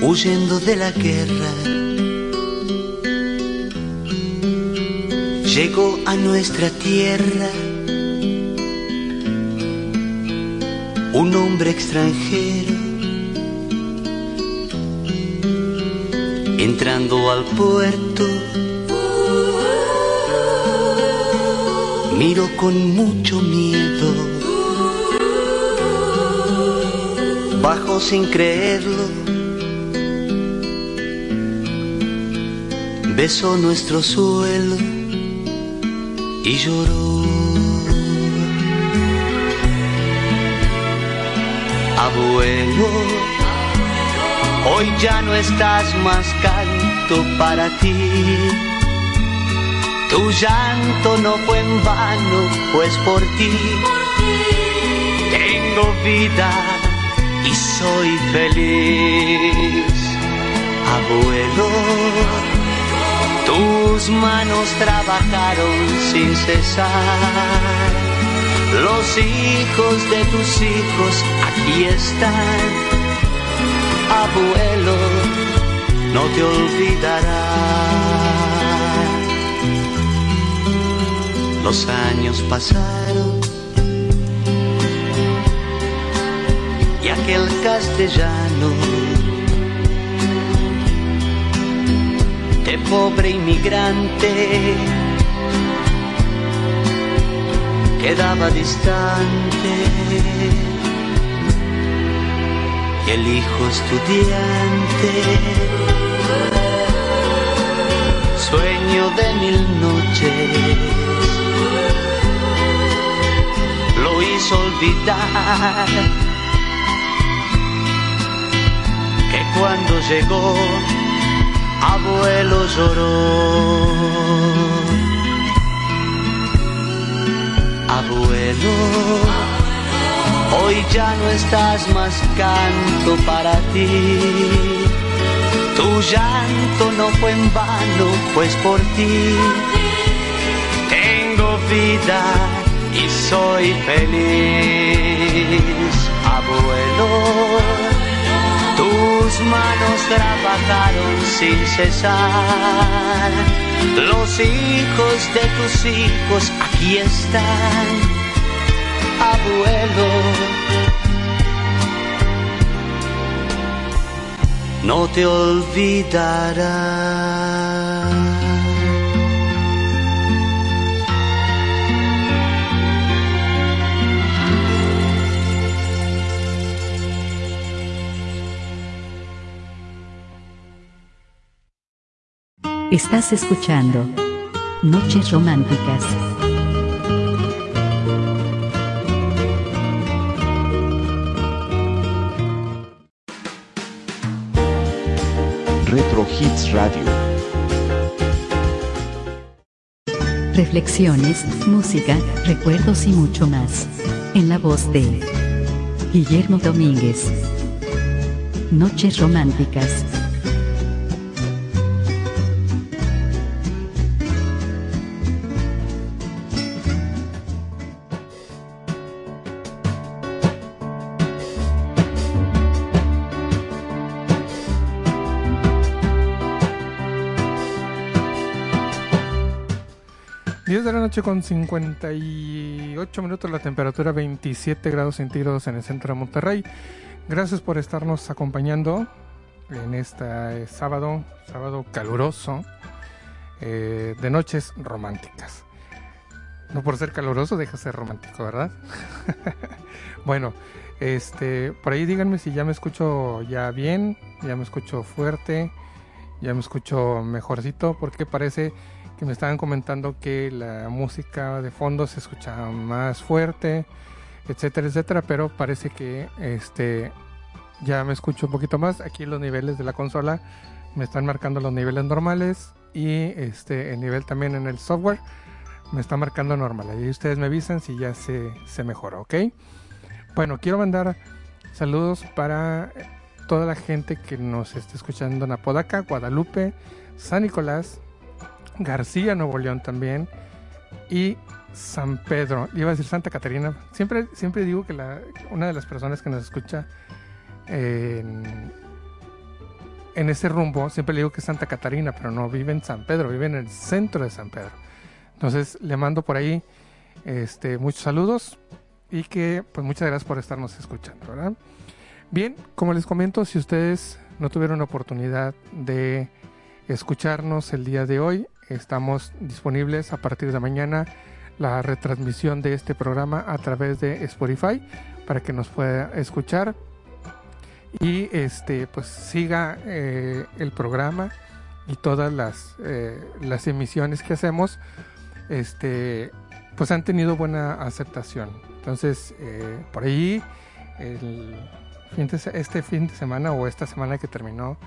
huyendo de la guerra, llegó a nuestra tierra un hombre extranjero. Entrando al puerto, miro con mucho miedo. Bajo sin creerlo. Besó nuestro suelo y lloró. Abuelo, hoy ya no estás más canto para ti Tu llanto no fue en vano, pues por ti tengo vida y soy feliz. Abuelo, tus manos trabajaron sin cesar. Los hijos de tus hijos aquí están. Abuelo, no te olvidará. Los años pasaron. Y aquel castellano de pobre inmigrante quedaba distante. Y el hijo estudiante sueño de mil noches lo hizo olvidar que cuando llegó abuelo lloró. Abuelo hoy ya no estás más canto para ti. Tu llanto no fue en vano, pues por ti y soy feliz. Abuelo, tus manos trabajaron sin cesar. Los hijos de tus hijos aquí están. Abuelo, no te olvidará.
Estás escuchando Noches Románticas.
Retro Hits Radio.
Reflexiones, música, recuerdos y mucho más. En la voz de Guillermo Domínguez. Noches Románticas.
Noche con 58 minutos, la temperatura 27 grados centígrados en el centro de Monterrey. Gracias por estarnos acompañando en este sábado, sábado caluroso, eh, de noches románticas. No por ser caluroso deja de ser romántico, ¿verdad? (laughs) bueno, este, por ahí díganme si ya me escucho ya bien, ya me escucho fuerte, ya me escucho mejorcito, porque parece que me estaban comentando que la música de fondo se escucha más fuerte, etcétera, etcétera, pero parece que este ya me escucho un poquito más. Aquí los niveles de la consola me están marcando los niveles normales y este el nivel también en el software me está marcando normal. Y ustedes me avisan si ya se, se mejora, ¿ok? Bueno, quiero mandar saludos para toda la gente que nos está escuchando en Apodaca, Guadalupe, San Nicolás, García, Nuevo León también. Y San Pedro. Iba a decir Santa Catarina. Siempre, siempre digo que la, una de las personas que nos escucha en, ese rumbo, siempre le digo que es Santa Catarina, pero no vive en San Pedro, vive en el centro de San Pedro. Entonces le mando por ahí este, muchos saludos y que pues muchas gracias por estarnos escuchando. Bien, como les comento, si ustedes no tuvieron oportunidad de escucharnos el día de hoy, estamos disponibles a partir de mañana la retransmisión de este programa a través de Spotify para que nos pueda escuchar. Y este pues siga eh, el programa y todas las, eh, las emisiones que hacemos este pues han tenido buena aceptación. Entonces eh, por ahí el fin de, este fin de semana o esta semana que terminó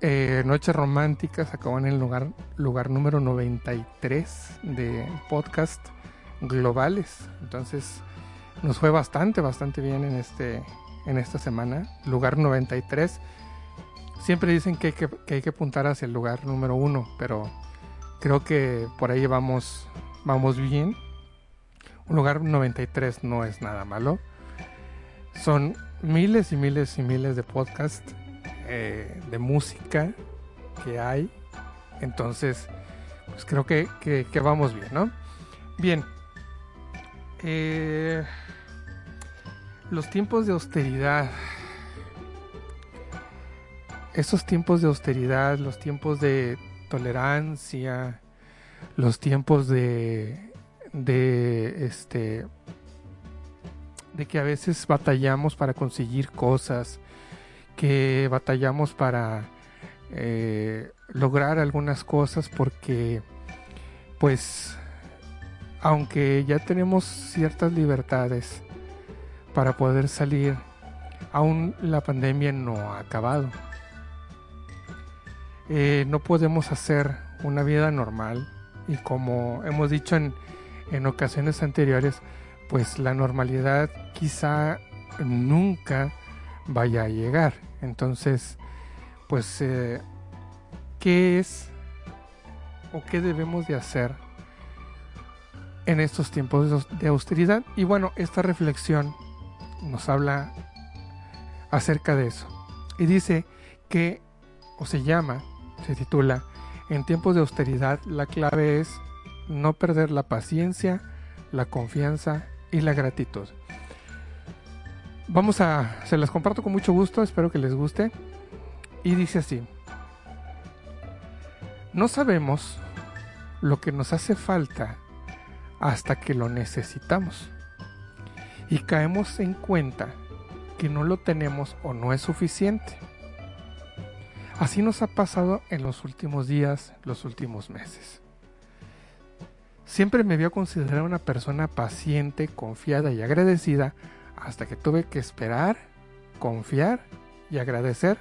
eh, Noches Románticas acabó en el lugar, lugar número 93 de podcast globales. Entonces nos fue bastante, bastante bien en, este, en esta semana. Lugar 93. Siempre dicen que hay que, hay que apuntar hacia el lugar número uno, pero creo que por ahí vamos, vamos bien. Un lugar 93 no es nada malo. Son miles y miles y miles de podcasts eh, de música que hay. Entonces, pues creo que, que, vamos bien, ¿no? Bien. Eh, los tiempos de austeridad. Esos tiempos de austeridad, los tiempos de tolerancia, los tiempos de, de este, de que a veces batallamos para conseguir cosas, que batallamos para eh, lograr algunas cosas porque pues aunque ya tenemos ciertas libertades para poder salir, aún la pandemia no ha acabado. Eh, no podemos hacer una vida normal y como hemos dicho en, en ocasiones anteriores, pues la normalidad quizá nunca vaya a llegar. Entonces, pues, eh, ¿qué es o qué debemos de hacer en estos tiempos de austeridad? Y bueno, esta reflexión nos habla acerca de eso. Y dice que, o se llama, se titula, en tiempos de austeridad la clave es no perder la paciencia, la confianza y la gratitud. Vamos a, se las comparto con mucho gusto, espero que les guste. Y dice así, no sabemos lo que nos hace falta hasta que lo necesitamos. Y caemos en cuenta que no lo tenemos o no es suficiente. Así nos ha pasado en los últimos días, los últimos meses. Siempre me había considerado una persona paciente, confiada y agradecida hasta que tuve que esperar, confiar y agradecer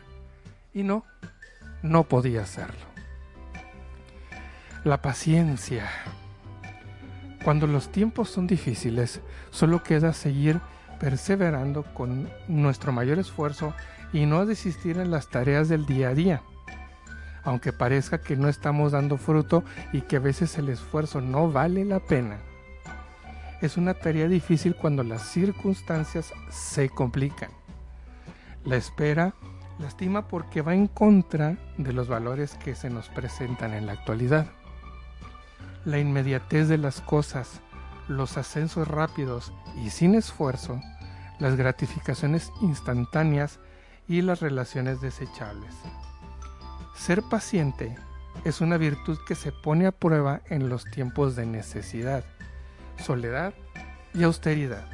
y no, no podía hacerlo. La paciencia. Cuando los tiempos son difíciles, solo queda seguir perseverando con nuestro mayor esfuerzo y no desistir en las tareas del día a día. Aunque parezca que no estamos dando fruto y que a veces el esfuerzo no vale la pena es una tarea difícil cuando las circunstancias se complican. La espera lastima porque va en contra de los valores que se nos presentan en la actualidad. La inmediatez de las cosas, los ascensos rápidos y sin esfuerzo, las gratificaciones instantáneas y las relaciones desechables. Ser paciente es una virtud que se pone a prueba en los tiempos de necesidad soledad y austeridad.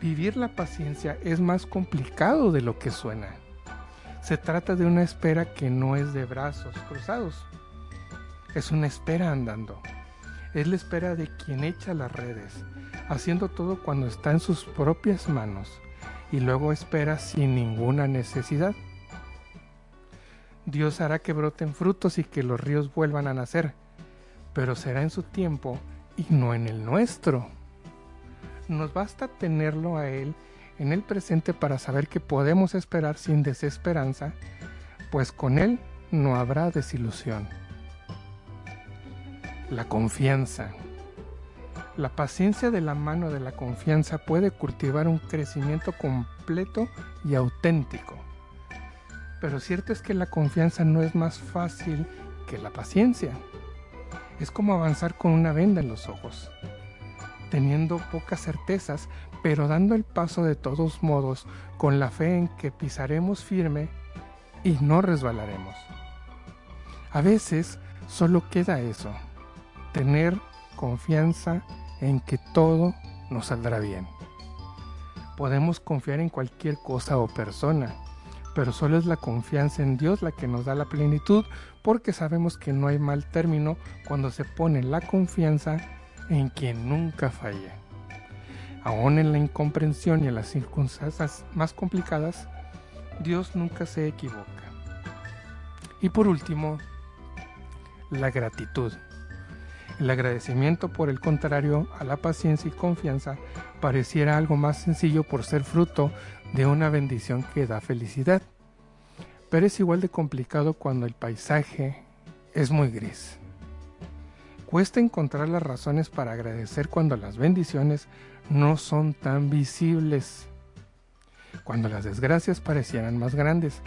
Vivir la paciencia es más complicado de lo que suena. Se trata de una espera que no es de brazos cruzados. Es una espera andando. Es la espera de quien echa las redes, haciendo todo cuando está en sus propias manos y luego espera sin ninguna necesidad. Dios hará que broten frutos y que los ríos vuelvan a nacer, pero será en su tiempo y no en el nuestro. Nos basta tenerlo a Él en el presente para saber que podemos esperar sin desesperanza, pues con Él no habrá desilusión. La confianza. La paciencia de la mano de la confianza puede cultivar un crecimiento completo y auténtico. Pero cierto es que la confianza no es más fácil que la paciencia. Es como avanzar con una venda en los ojos, teniendo pocas certezas, pero dando el paso de todos modos con la fe en que pisaremos firme y no resbalaremos. A veces solo queda eso, tener confianza en que todo nos saldrá bien. Podemos confiar en cualquier cosa o persona, pero solo es la confianza en Dios la que nos da la plenitud porque sabemos que no hay mal término cuando se pone la confianza en quien nunca falla. Aún en la incomprensión y en las circunstancias más complicadas, Dios nunca se equivoca. Y por último, la gratitud. El agradecimiento, por el contrario, a la paciencia y confianza pareciera algo más sencillo por ser fruto de una bendición que da felicidad. Pero es igual de complicado cuando el paisaje es muy gris. Cuesta encontrar las razones para agradecer cuando las bendiciones no son tan visibles, cuando las desgracias parecieran más grandes,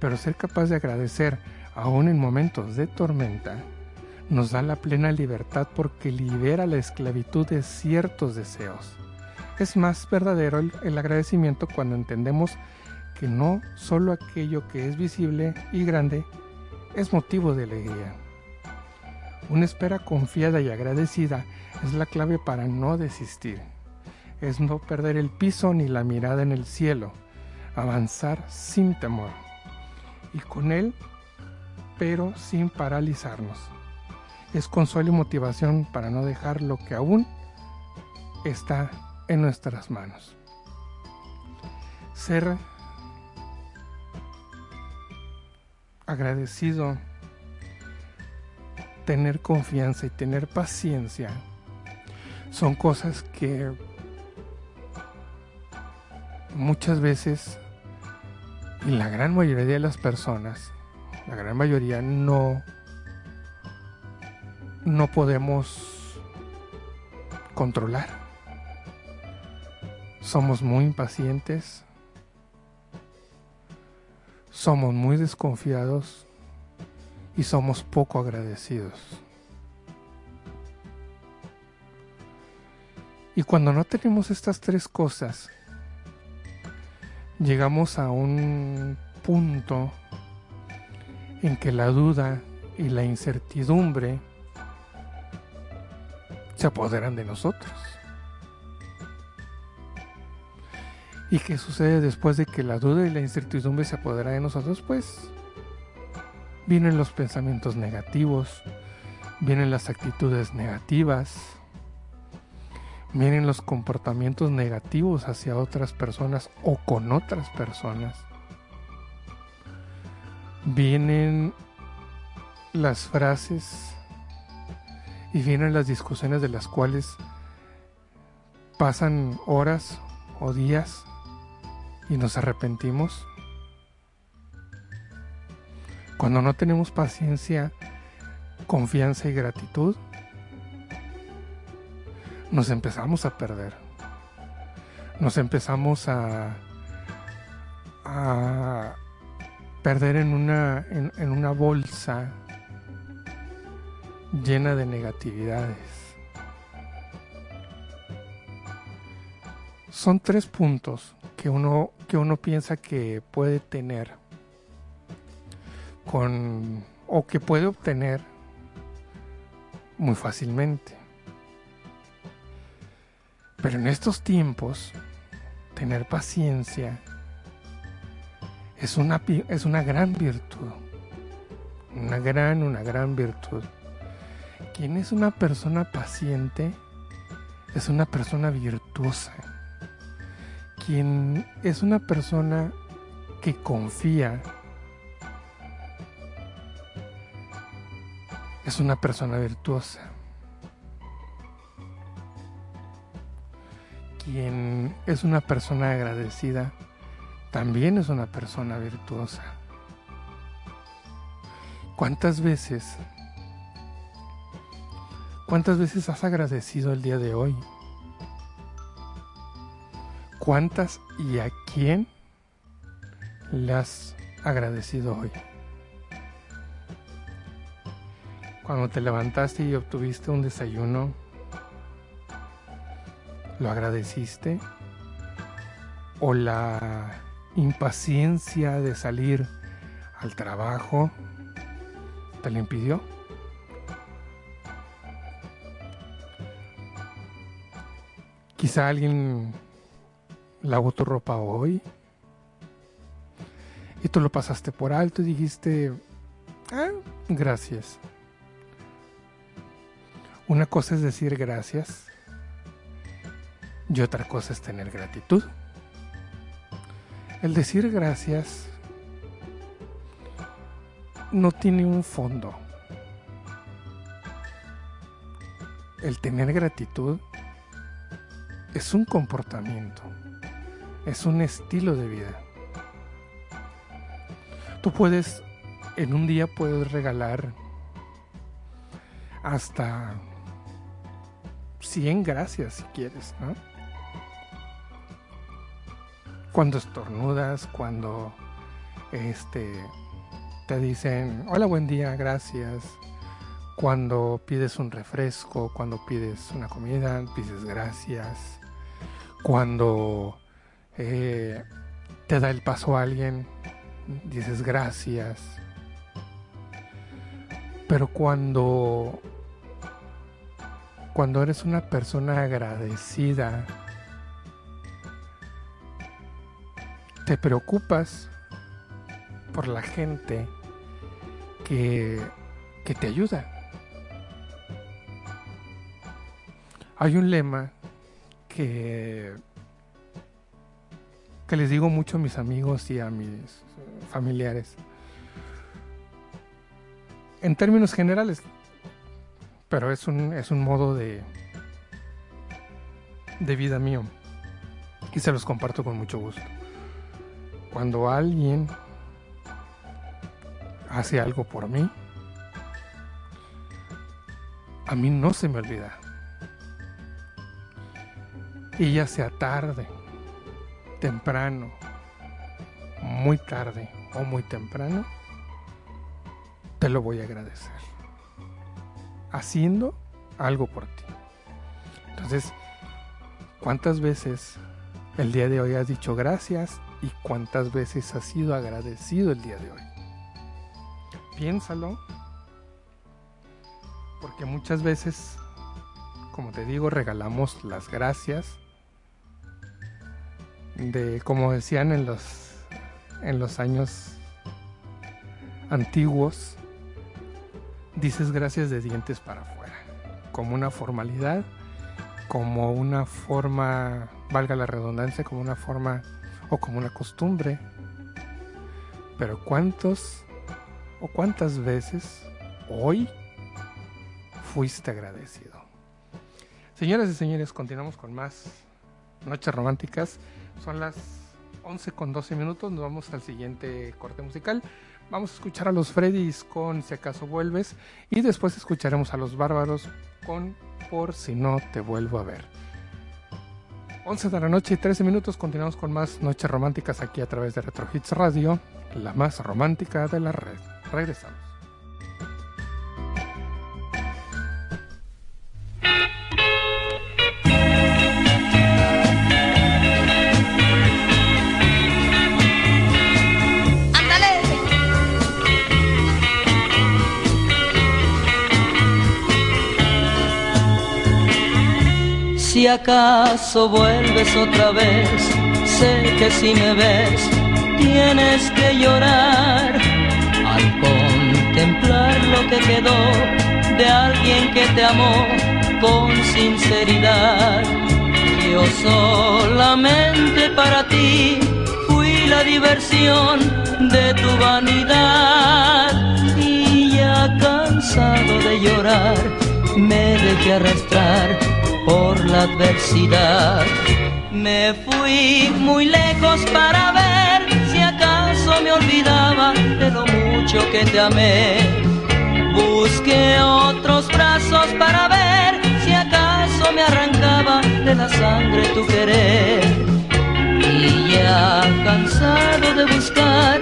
pero ser capaz de agradecer aún en momentos de tormenta nos da la plena libertad porque libera la esclavitud de ciertos deseos. Es más verdadero el, agradecimiento cuando entendemos que no solo aquello que es visible y grande es motivo de alegría. Una espera confiada y agradecida es la clave para no desistir. Es no perder el piso ni la mirada en el cielo, avanzar sin temor. Y con él, pero sin paralizarnos. Es consuelo y motivación para no dejar lo que aún está en nuestras manos. Ser agradecido tener confianza y tener paciencia son cosas que muchas veces y la gran mayoría de las personas, la gran mayoría no no podemos controlar. Somos muy impacientes, somos muy desconfiados y somos poco agradecidos. Y cuando no tenemos estas tres cosas, llegamos a un punto en que la duda y la incertidumbre se apoderan de nosotros. ¿Y qué sucede después de que la duda y la incertidumbre se apoderan de nosotros? Pues vienen los pensamientos negativos, vienen las actitudes negativas, vienen los comportamientos negativos hacia otras personas o con otras personas. Vienen las frases y vienen las discusiones de las cuales pasan horas o días y nos arrepentimos cuando no tenemos paciencia, confianza y gratitud, nos empezamos a perder. Nos empezamos a, a perder en una, en, en una bolsa llena de negatividades. Son tres puntos que uno, que uno piensa que puede tener con o que puede obtener muy fácilmente. Pero en estos tiempos, tener paciencia es una, es una gran virtud. Una gran, una gran virtud. Quien es una persona paciente es una persona virtuosa. Quien es una persona que confía es una persona virtuosa. Quien es una persona agradecida también es una persona virtuosa. ¿Cuántas veces, cuántas veces has agradecido el día de hoy? ¿Cuántas y a quién le has agradecido hoy? Cuando te levantaste y obtuviste un desayuno, ¿lo agradeciste? ¿O la impaciencia de salir al trabajo te lo impidió? Quizá alguien lavó tu ropa hoy y tú lo pasaste por alto y dijiste, ah, gracias. Una cosa es decir gracias y otra cosa es tener gratitud. El decir gracias no tiene un fondo. El tener gratitud es un comportamiento, es un estilo de vida. Tú puedes, en un día puedes regalar hasta 100 gracias si quieres, ¿no? Cuando estornudas, cuando este te dicen, "Hola, buen día, gracias." Cuando pides un refresco, cuando pides una comida, dices gracias. Cuando eh, te da el paso a alguien, dices gracias. Pero cuando cuando eres una persona agradecida, te preocupas por la gente que, que te ayuda. Hay un lema que, que les digo mucho a mis amigos y a mis familiares. En términos generales, pero es un, es un modo de, de vida mío y se los comparto con mucho gusto. Cuando alguien hace algo por mí, a mí no se me olvida. Y ya sea tarde, temprano, muy tarde o muy temprano, te lo voy a agradecer haciendo algo por ti. Entonces, ¿cuántas veces el día de hoy has dicho gracias y cuántas veces has sido agradecido el día de hoy? Piénsalo, porque muchas veces, como te digo, regalamos las gracias de, como decían en los, en los años antiguos, dices gracias de dientes para afuera, como una formalidad, como una forma, valga la redundancia, como una forma o como una costumbre. Pero ¿cuántos o cuántas veces hoy fuiste agradecido? Señoras y señores, continuamos con más noches románticas. Son las 11 con 12 minutos, nos vamos al siguiente corte musical. Vamos a escuchar a los Freddys con Si acaso vuelves y después escucharemos a los Bárbaros con Por si no te vuelvo a ver. 11 de la noche y 13 minutos continuamos con más noches románticas aquí a través de Retro Hits Radio, la más romántica de la red. Regresamos.
Si acaso vuelves otra vez, sé que si me ves, tienes que llorar al contemplar lo que quedó de alguien que te amó con sinceridad. Yo solamente para ti fui la diversión de tu vanidad y ya cansado de llorar me dejé arrastrar por la adversidad. Me fui muy lejos para ver si acaso me olvidaba de lo mucho que te amé. Busqué otros brazos para ver si acaso me arrancaba de la sangre tu querer. Y ya cansado de buscar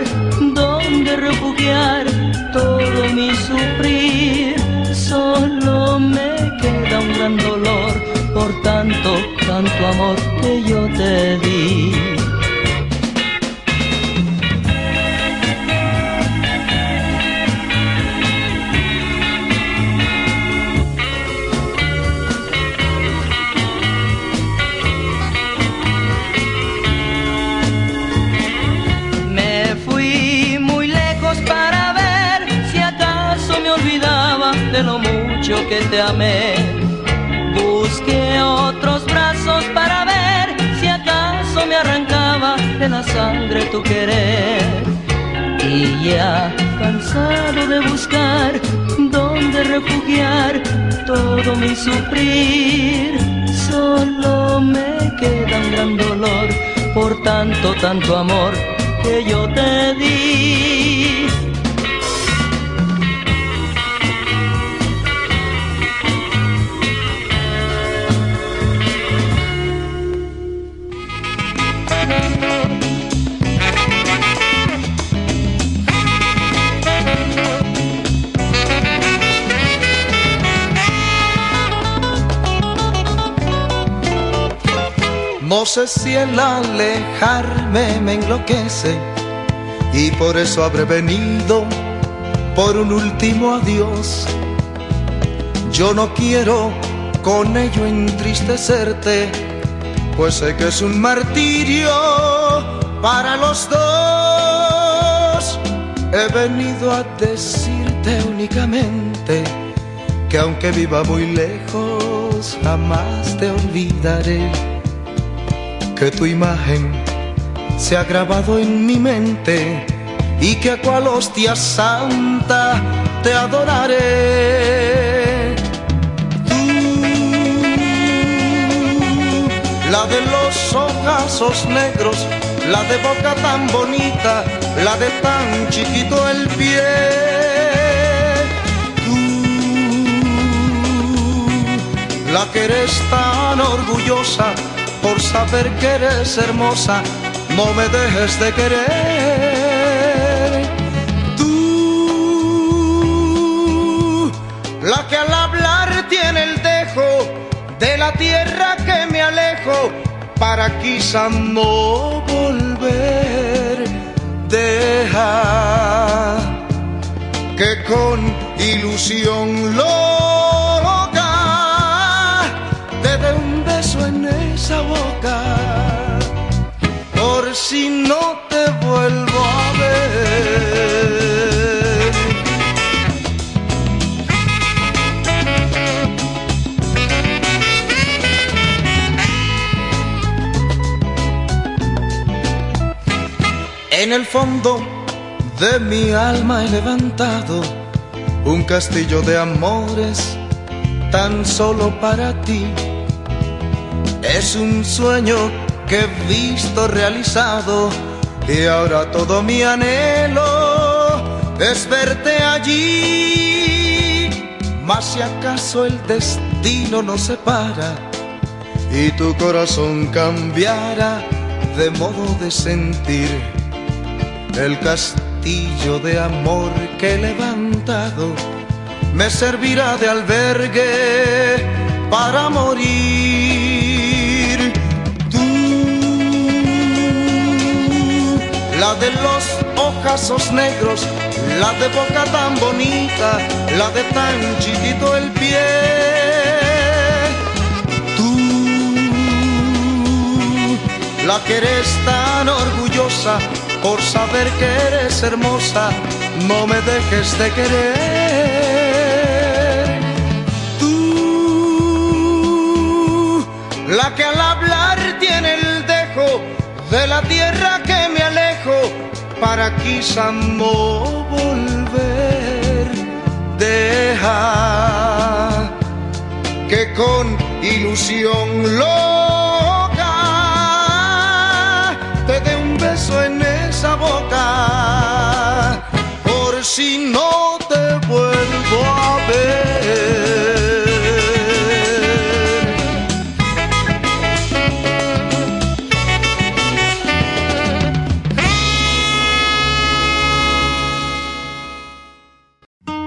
dónde refugiar todo mi sufrir, solo me un gran dolor por tanto, tanto amor que yo te di. Me fui muy la sangre tu querer.
Y ya cansado de buscar dónde refugiar todo mi sufrir, solo me queda un gran dolor por tanto, tanto amor que yo te di.
No sé si el alejarme me enloquece y por eso habré venido por un último adiós. Yo no quiero con ello entristecerte, pues sé que es un martirio para los dos. He venido a decirte únicamente que aunque viva muy lejos, jamás te olvidaré que tu imagen se ha grabado en mi mente y que a cual hostia santa te adoraré. Tú, la de los ojazos negros, la de boca tan bonita, la de tan chiquito el pie. Tú, la que eres tan orgullosa por saber que eres hermosa, no me dejes de querer. Tú, la que al hablar tiene el dejo de la tierra que me alejo, para quizá no volver. Deja que con ilusión loca En el fondo de mi alma he levantado un castillo de amores tan solo para ti. Es un sueño que he visto realizado y ahora todo mi anhelo es verte allí. Mas si acaso el destino nos separa y tu corazón cambiara de modo de sentir el castillo de amor que he levantado me servirá de albergue para morir. Tú, la de los ojazos negros, la de boca tan bonita, la de tan chiquito el pie. Tú, la que eres tan orgullosa por saber que eres hermosa, no me dejes de querer. Tú, la que al hablar tiene el dejo de la tierra que me alejo, para quizá no volver. Deja que con ilusión loca te dé un beso en esa boca, por si no te vuelvo a ver.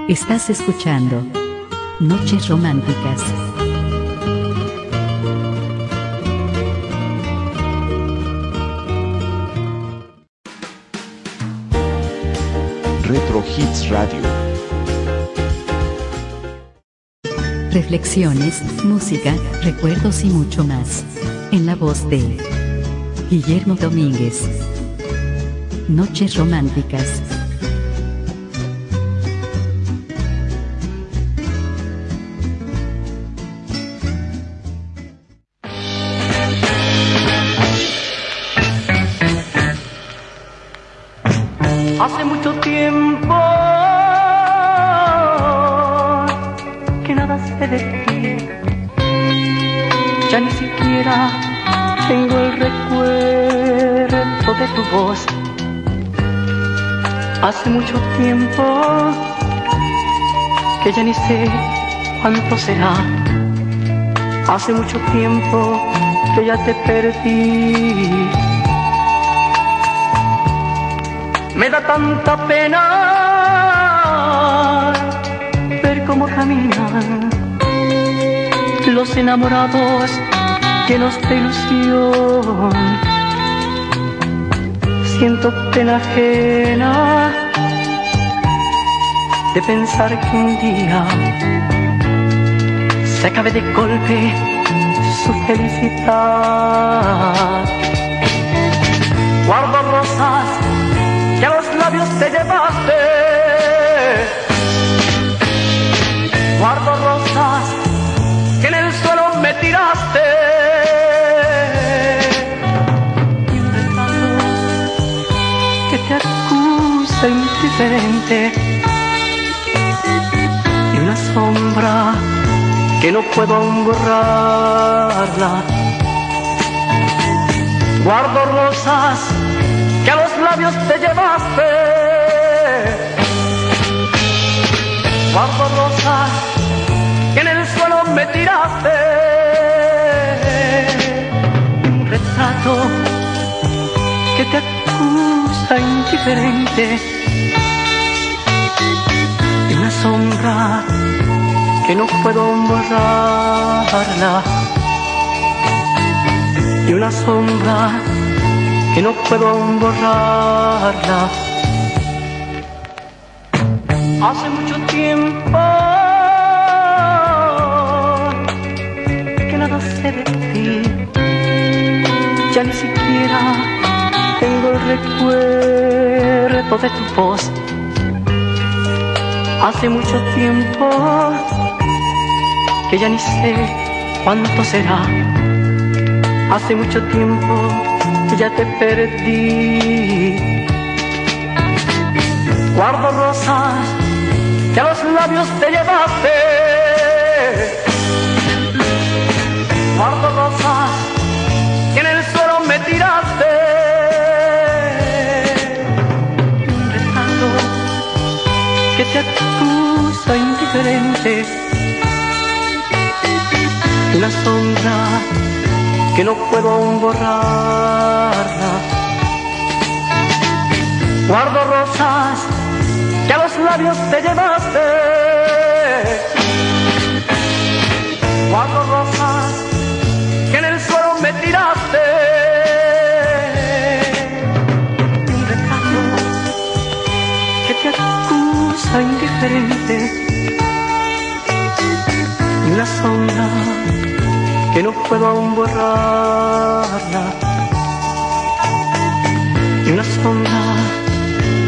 Estás escuchando Noches Románticas.
Radio.
Reflexiones, música, recuerdos y mucho más. En la voz de Guillermo Domínguez. Noches Románticas.
Hace mucho tiempo que ya ni sé cuánto será. Hace mucho tiempo que ya te perdí. Me da tanta pena ver cómo caminan los enamorados llenos de ilusión. Siento pena de pensar que un día se acabe de golpe su felicidad. Guardo rosas que a los labios te llevaste. Guardo rosas que en el suelo me tiraste. Indiferente. Y una sombra que no puedo aún borrarla. Guardo rosas que a los labios te llevaste. Guardo rosas que en el suelo me tiraste. Un retrato que te acusa indiferente. Sombra que no puedo borrarla. Y una sombra que no puedo borrarla. Hace mucho tiempo que nada sé de ti. Ya ni siquiera tengo el recuerdo de tu voz. Hace mucho tiempo que ya ni sé cuánto será. Hace mucho tiempo que ya te perdí. Guardo rosas que a los labios te llevaste. Una sombra que no puedo aún. Guardo rosas que a los labios te llevaste. Guardo rosas que en el suelo me tiraste. Un retrato que te acusa indiferente. Sombra que no puedo aún borrarla. Y una sombra,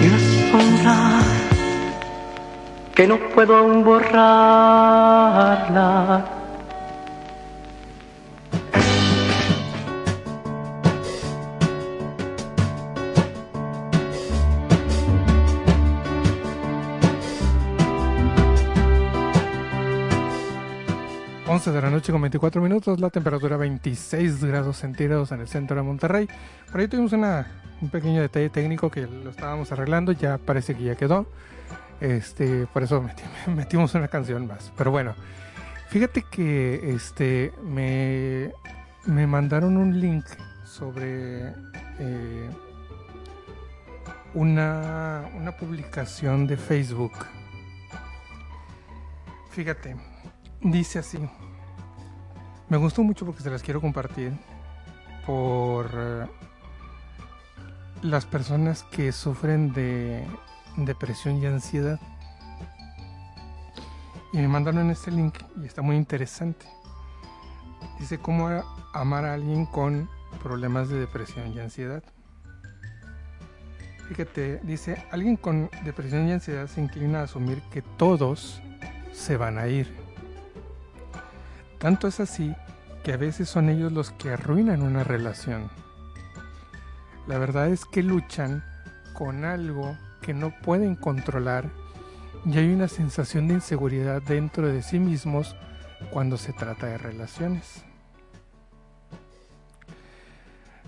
y una sombra que no puedo aún borrarla.
11 de la noche con 24 minutos, la temperatura 26 grados centígrados en el centro de Monterrey. Por ahí tuvimos un pequeño detalle técnico que lo estábamos arreglando, ya parece que ya quedó. Este, por eso meti- (laughs) metimos una canción más. Pero bueno, fíjate que este me, me mandaron un link sobre eh, una, una publicación de Facebook. Fíjate, dice así. Me gustó mucho porque se las quiero compartir por eh, las personas que sufren de depresión y ansiedad. Y me mandaron este link y está muy interesante. Dice cómo amar a alguien con problemas de depresión y ansiedad. Fíjate, dice, alguien con depresión y ansiedad se inclina a asumir que todos se van a ir. Tanto es así que a veces son ellos los que arruinan una relación. La verdad es que luchan con algo que no pueden controlar y hay una sensación de inseguridad dentro de sí mismos cuando se trata de relaciones.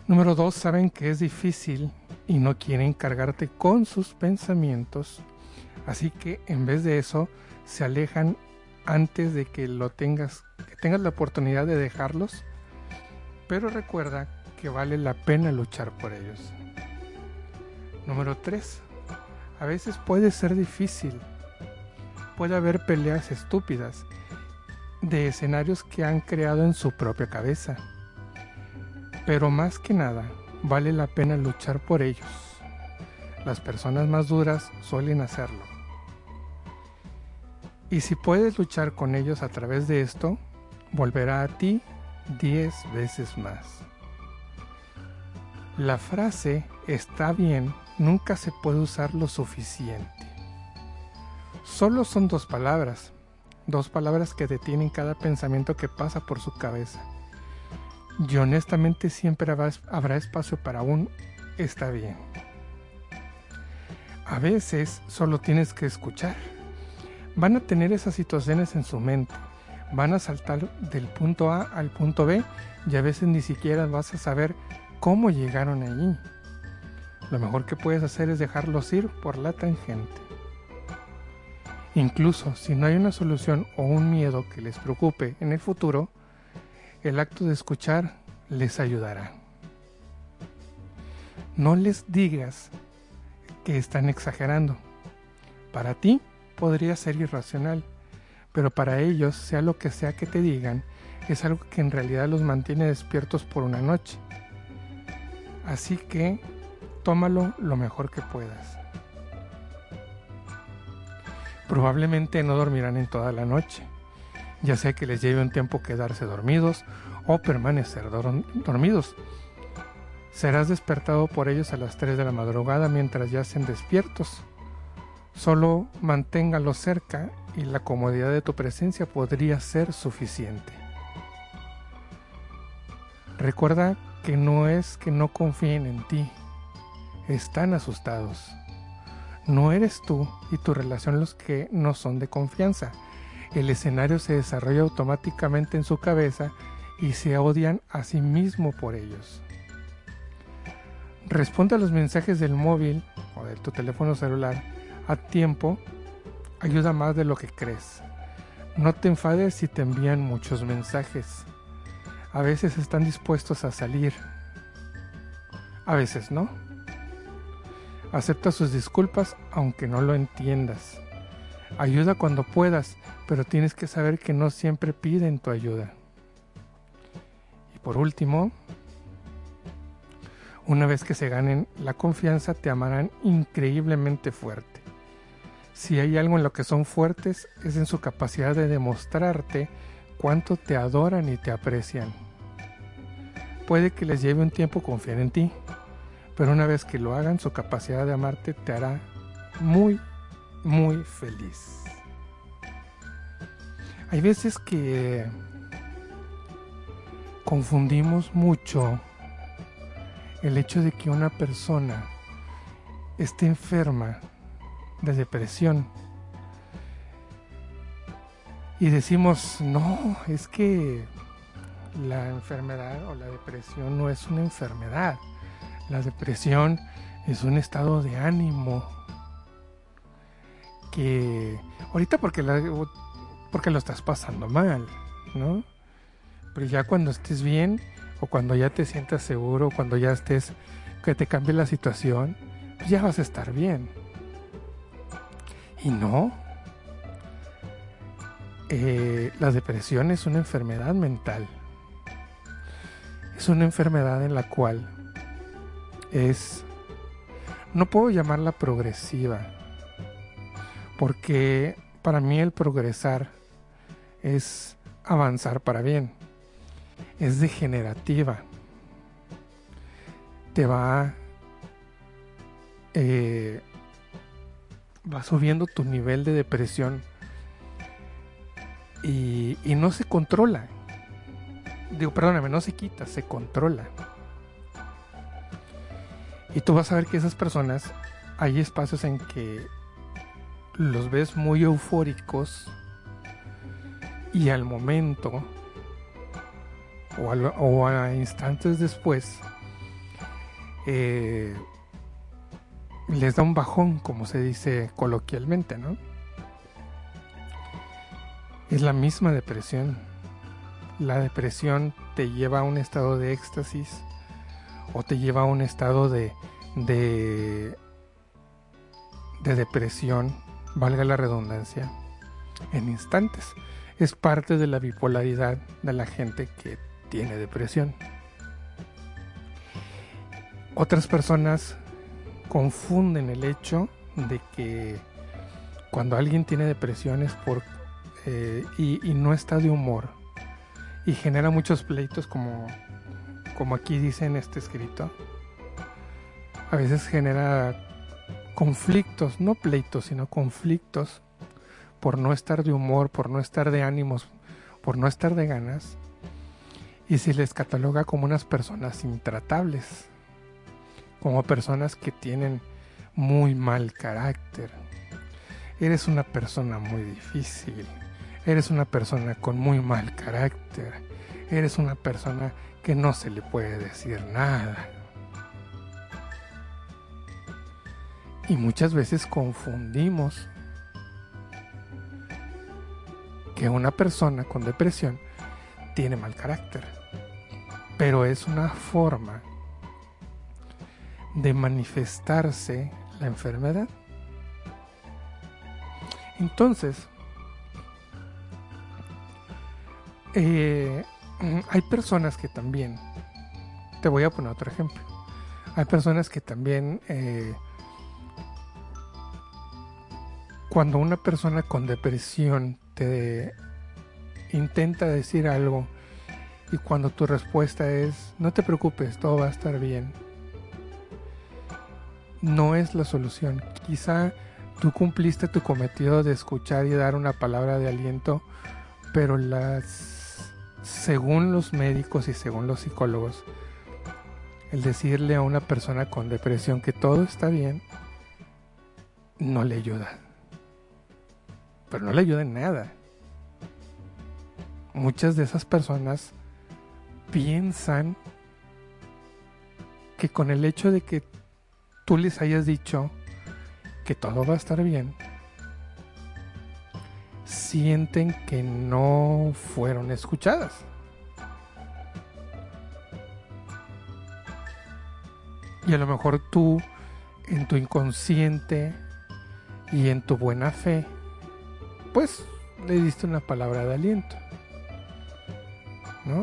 Número dos, saben que es difícil y no quieren cargarte con sus pensamientos, así que en vez de eso se alejan antes de que lo tengas, que tengas la oportunidad de dejarlos, pero recuerda que vale la pena luchar por ellos. Número 3. A veces puede ser difícil. Puede haber peleas estúpidas de escenarios que han creado en su propia cabeza pero más que nada, vale la pena luchar por ellos. Las personas más duras suelen hacerlo. Y si puedes luchar con ellos a través de esto, volverá a ti diez veces más. La frase está bien nunca se puede usar lo suficiente. Solo son dos palabras, dos palabras que detienen cada pensamiento que pasa por su cabeza y honestamente siempre habrá espacio para un está bien. A veces solo tienes que escuchar. Van a tener esas situaciones en su mente. Van a saltar del punto A al punto B y a veces ni siquiera vas a saber cómo llegaron allí. Lo mejor que puedes hacer es dejarlos ir por la tangente. Incluso si no hay una solución o un miedo que les preocupe en el futuro, el acto de escuchar les ayudará. No les digas que están exagerando. Para ti podría ser irracional, pero para ellos, sea lo que sea que te digan, es algo que en realidad los mantiene despiertos por una noche. Así que tómalo lo mejor que puedas. Probablemente no dormirán en toda la noche, ya sea que les lleve un tiempo quedarse dormidos o permanecer dormidos. Serás despertado por ellos a las 3 de la madrugada mientras yacen despiertos. Solo manténgalos cerca y la comodidad de tu presencia podría ser suficiente. Recuerda que no es que no confíen en ti, están asustados. No eres tú y tu relación los que no son de confianza el escenario se desarrolla automáticamente en su cabeza y se odian a sí mismo por ellos. Responde a los mensajes del móvil o de tu teléfono celular a tiempo ayuda más de lo que crees. No te enfades si te envían muchos mensajes. A veces están dispuestos a salir, a veces no. Acepta sus disculpas aunque no lo entiendas. Ayuda cuando puedas pero tienes que saber que no siempre piden tu ayuda. Y por último, una vez que se ganen la confianza, te amarán increíblemente fuerte. Si hay algo en lo que son fuertes, es en su capacidad de demostrarte cuánto te adoran y te aprecian. Puede que les lleve un tiempo confiar en ti, pero una vez que lo hagan, su capacidad de amarte te hará muy, muy feliz. Hay veces que confundimos mucho el hecho de que una persona esté enferma de depresión y decimos, no, es que la enfermedad o la depresión no es una enfermedad. La depresión es un estado de ánimo que ahorita porque la, porque lo estás pasando mal, ¿no? Pero ya cuando estés bien o cuando ya te sientas seguro, cuando ya estés, que te cambie la situación, pues ya vas a estar bien. Y no. Eh, la depresión es una enfermedad mental. Es una enfermedad en la cual es, no puedo llamarla progresiva, porque para mí el progresar es avanzar para bien. Es degenerativa. Te va... Eh, va subiendo tu nivel de depresión y, y no se controla. Digo, perdóname, no se quita, se controla. Y tú vas a ver que esas personas hay espacios en que los ves muy eufóricos y al momento o, a instantes después eh, les da un bajón, como se dice coloquialmente, ¿no? Es la misma depresión. La depresión te lleva a un estado de éxtasis o te lleva a un estado de, de, de depresión, valga la redundancia, en instantes. Es parte de la bipolaridad de la gente que tiene depresión. Otras personas confunden el hecho de que cuando alguien tiene depresión es por eh, y, no está de humor y genera muchos pleitos como como aquí dice en este escrito a veces genera conflictos no pleitos sino conflictos por no estar de humor por no estar de ánimos por no estar de ganas y se les cataloga como unas personas intratables, como personas que tienen muy mal carácter. Eres una persona muy difícil, eres una persona con muy mal carácter, eres una persona que no se le puede decir nada. Y muchas veces confundimos que una persona con depresión tiene mal carácter, pero es una forma de manifestarse la enfermedad. Entonces, eh, hay personas que también, te voy a poner otro ejemplo, hay personas que también, eh, cuando una persona con depresión te intenta decir algo y cuando tu respuesta es, no te preocupes, todo va a estar bien, no es la solución. Quizá tú cumpliste tu cometido de escuchar y dar una palabra de aliento, pero las, según los médicos y según los psicólogos, el decirle a una persona con depresión que todo está bien, no le ayuda. Pero no le ayuda en nada muchas de esas personas piensan que con el hecho de que tú les hayas dicho que todo va a estar bien, sienten que no fueron escuchadas. Y a lo mejor tú, en tu inconsciente y en tu buena fe, pues le diste una palabra de aliento.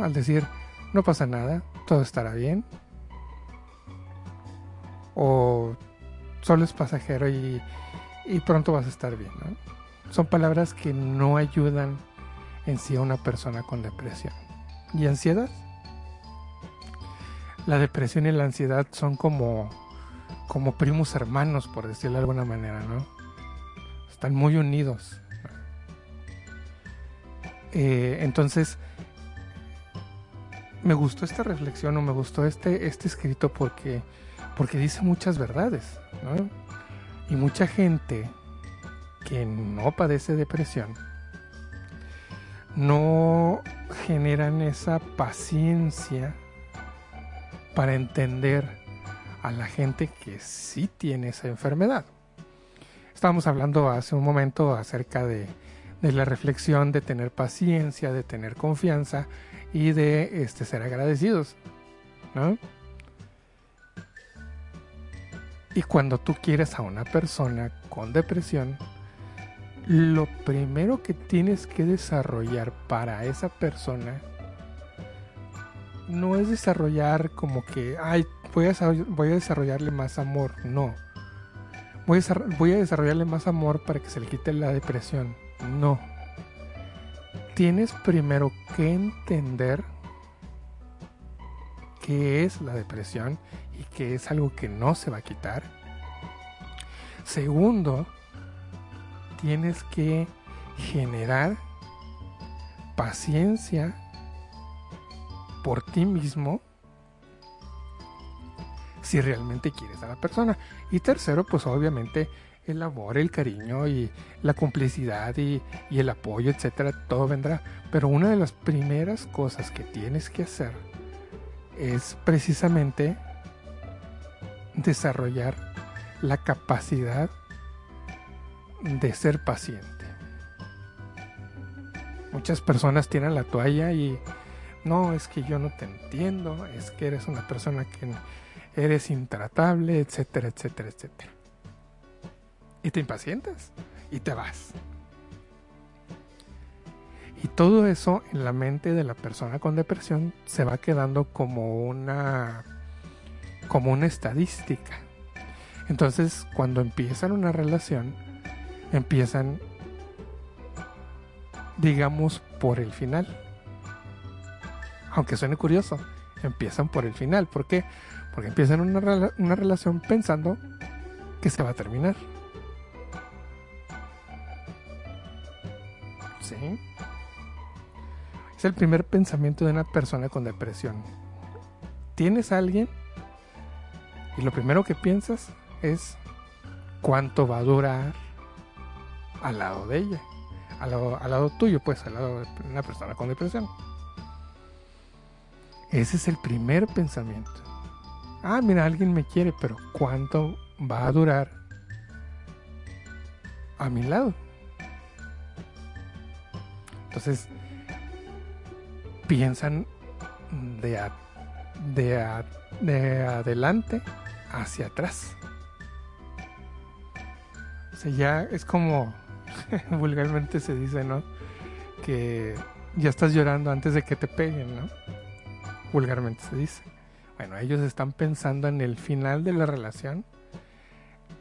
Al decir, no pasa nada, todo estará bien. O solo es pasajero y, pronto vas a estar bien, Son palabras que no ayudan en sí a una persona con depresión. ¿Y ansiedad? La depresión y la ansiedad son como, como primos hermanos, por decirlo de alguna manera, ¿no? Están muy unidos. Eh, entonces, me gustó esta reflexión o me gustó este, este escrito porque, porque dice muchas verdades. Y mucha gente que no padece depresión no generan esa paciencia para entender a la gente que sí tiene esa enfermedad. Estábamos hablando hace un momento acerca de, de la reflexión, de tener paciencia, de tener confianza y de este, ser agradecidos. ¿no? Y cuando tú quieres a una persona con depresión, lo primero que tienes que desarrollar para esa persona no es desarrollar como que, ay, voy a, desarrollarle más amor. No. Voy a desarrollarle más amor para que se le quite la depresión. No tienes primero que entender qué es la depresión y que es algo que no se va a quitar. Segundo, tienes que generar paciencia por ti mismo si realmente quieres a la persona. Y tercero, pues obviamente el amor, el cariño y la complicidad y, y el apoyo, etcétera, todo vendrá. Pero una de las primeras cosas que tienes que hacer es precisamente desarrollar la capacidad de ser paciente. Muchas personas tienen la toalla y no, es que yo no te entiendo, es que eres una persona que eres intratable, etcétera, etcétera, etcétera. Y te impacientas y te vas. Y todo eso en la mente de la persona con depresión se va quedando como una como una estadística. Entonces, cuando empiezan una relación, empiezan digamos por el final. Aunque suene curioso, empiezan por el final. ¿Por qué? Porque empiezan una, relación pensando que se va a terminar. ¿Sí? Es el primer pensamiento de una persona con depresión. Tienes a alguien y lo primero que piensas es cuánto va a durar al lado de ella, al lado, al lado tuyo, pues, al lado de una persona con depresión. Ese es el primer pensamiento. Ah, mira, alguien me quiere, pero ¿cuánto va a durar a mi lado? Entonces, piensan de, de, de adelante hacia atrás. O sea, ya es como (laughs) vulgarmente se dice, ¿no? Que ya estás llorando antes de que te peguen, ¿no? Vulgarmente se dice. Bueno, ellos están pensando en el final de la relación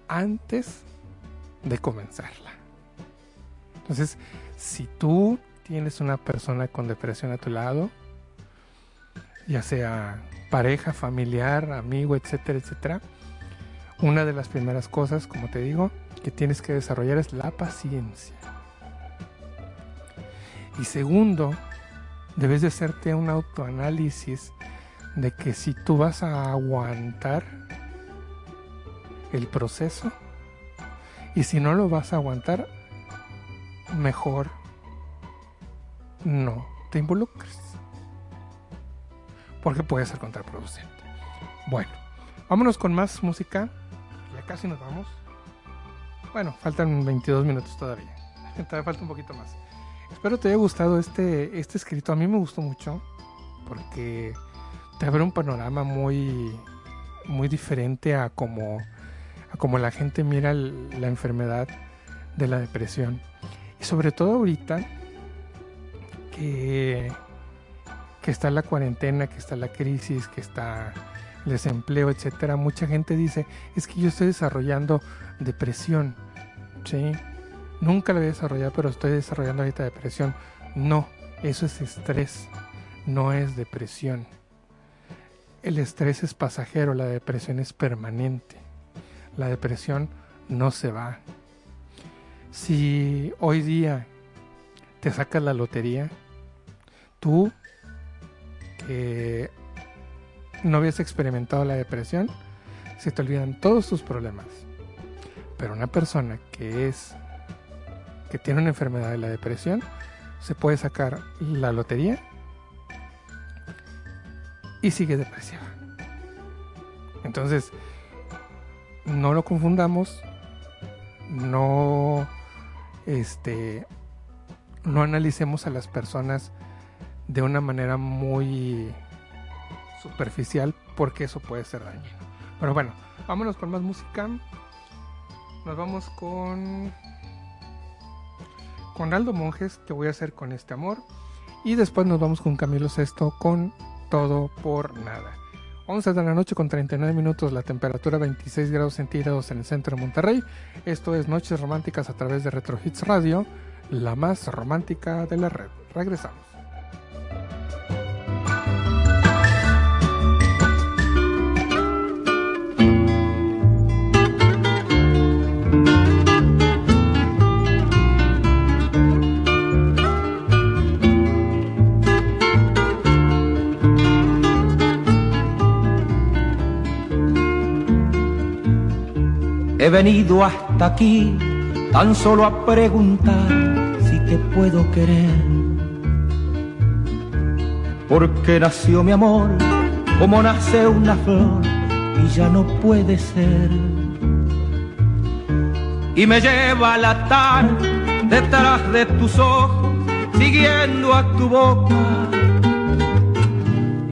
antes de comenzarla. Entonces, si tú tienes una persona con depresión a tu lado, ya sea pareja, familiar, amigo, etcétera, etcétera, una de las primeras cosas, como te digo, que tienes que desarrollar es la paciencia. Y segundo, debes de hacerte un autoanálisis de que si tú vas a aguantar el proceso y si no lo vas a aguantar, mejor no te involucres. Porque puede ser contraproducente. Bueno, vámonos con más música. Ya casi nos vamos. Bueno, faltan 22 minutos todavía. (laughs) Todavía falta un poquito más. Espero te haya gustado este, este escrito. A mí me gustó mucho porque te abre un panorama muy, muy diferente a como, a como la gente mira la enfermedad de la depresión. Y sobre todo ahorita que, que está la cuarentena, que está la crisis, que está el desempleo, etcétera, mucha gente dice, es que yo estoy desarrollando depresión. ¿sí? Nunca lo he desarrollado, pero estoy desarrollando ahorita depresión. No, eso es estrés, no es depresión. El estrés es pasajero, la depresión es permanente. La depresión no se va. Si hoy día te sacas la lotería, tú que no habías experimentado la depresión, se te olvidan todos tus problemas. Pero una persona que es que tiene una enfermedad de la depresión se puede sacar la lotería y sigue depresiva. Entonces, no lo confundamos, no este no analicemos a las personas de una manera muy superficial porque eso puede ser dañino. Pero bueno, vámonos con más música. Nos vamos con con Aldo Monjes, que voy a hacer con este amor. Y después nos vamos con Camilo Sesto con Todo por Nada. 11 de la noche con 39 minutos, la temperatura 26 grados centígrados en el centro de Monterrey. Esto es Noches Románticas a través de Retro Hits Radio, la más romántica de la red. Regresamos.
He venido hasta aquí tan solo a preguntar si te puedo querer. Porque nació mi amor como nace una flor y ya no puede ser. Y me lleva la tarde detrás de tus ojos, siguiendo a tu boca.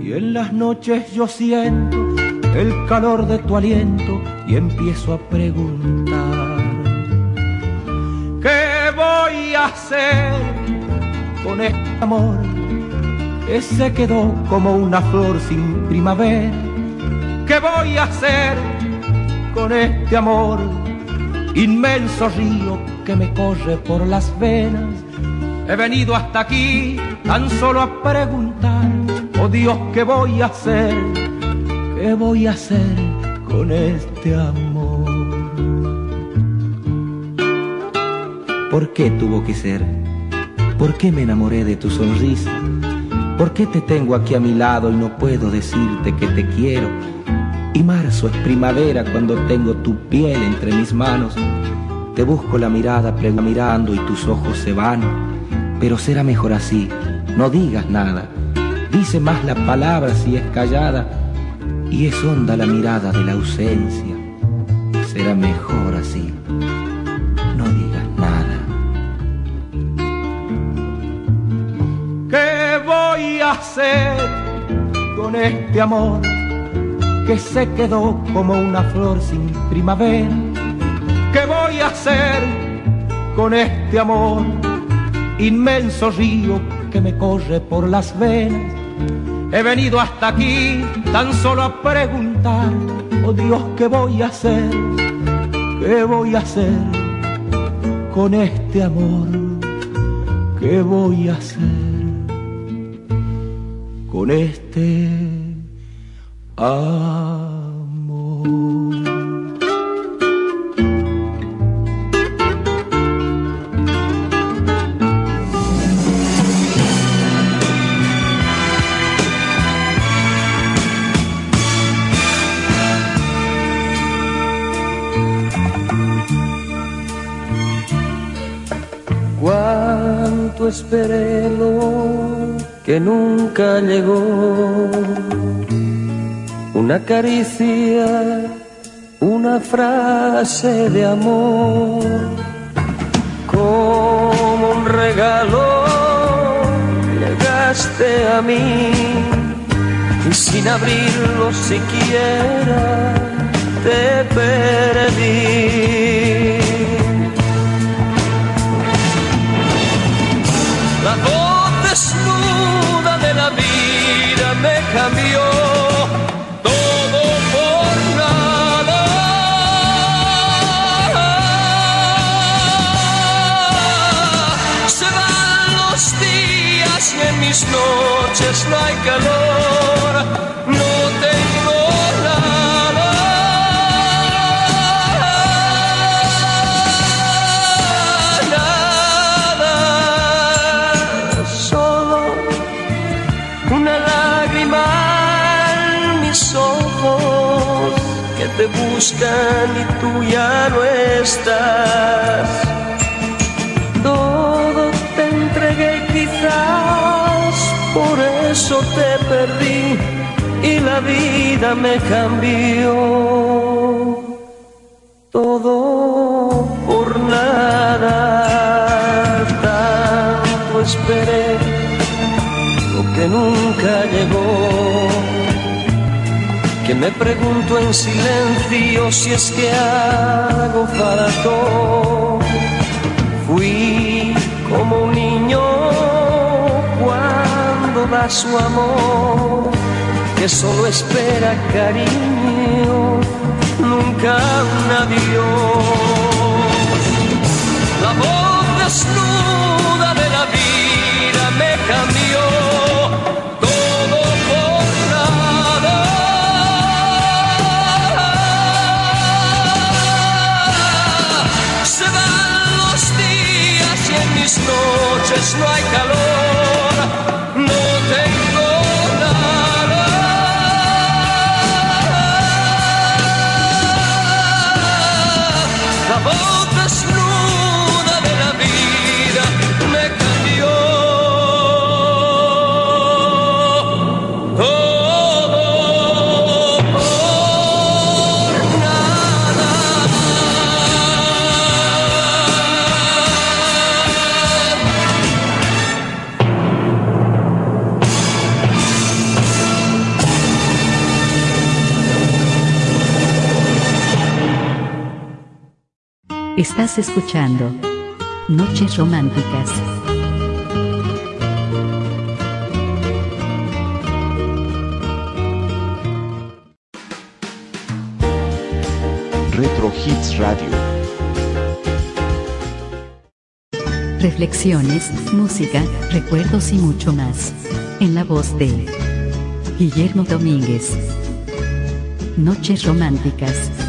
Y en las noches yo siento el calor de tu aliento y empiezo a preguntar, ¿qué voy a hacer con este amor que quedó como una flor sin primavera? ¿Qué voy a hacer con este amor? Inmenso río que me corre por las venas. He venido hasta aquí tan solo a preguntar, oh Dios, ¿qué voy a hacer? ¿Qué voy a hacer con este amor? ¿Por qué tuvo que ser? ¿Por qué me enamoré de tu sonrisa? ¿Por qué te tengo aquí a mi lado y no puedo decirte que te quiero? Y marzo es primavera cuando tengo tu piel entre mis manos. Te busco la mirada mirando y tus ojos se van. Pero será mejor así, no digas nada. Dice más la palabra si es callada y es honda la mirada de la ausencia. Será mejor así. No digas nada. ¿Qué voy a hacer con este amor que se quedó como una flor sin primavera? ¿Qué voy a hacer con este amor? Inmenso río que me corre por las venas He venido hasta aquí tan solo a preguntar, oh Dios, ¿qué voy a hacer? ¿Qué voy a hacer con este amor? ¿Qué voy a hacer con este amor?
Esperé lo que nunca llegó. Una caricia, una frase de amor, como un regalo llegaste a mí y sin abrirlo siquiera te perdí. Mis noches no hay calor. No tengo nada. Nada, solo una lágrima en mis ojos que te buscan y tú ya no estás. Todo te entregué y quizás por eso te perdí y la vida me cambió. Todo por nada, tanto esperé lo que nunca llegó. Que me pregunto en silencio si es que hago falto. Fui su amor, que solo espera cariño, nunca un adiós. La voz desnuda de la vida me cambió. Todo por nada. Se van los días y en mis noches no hay calor.
Estás escuchando Noches Románticas.
Retro Hits Radio.
Reflexiones, música, recuerdos y mucho más. En la voz de Guillermo Domínguez. Noches Románticas.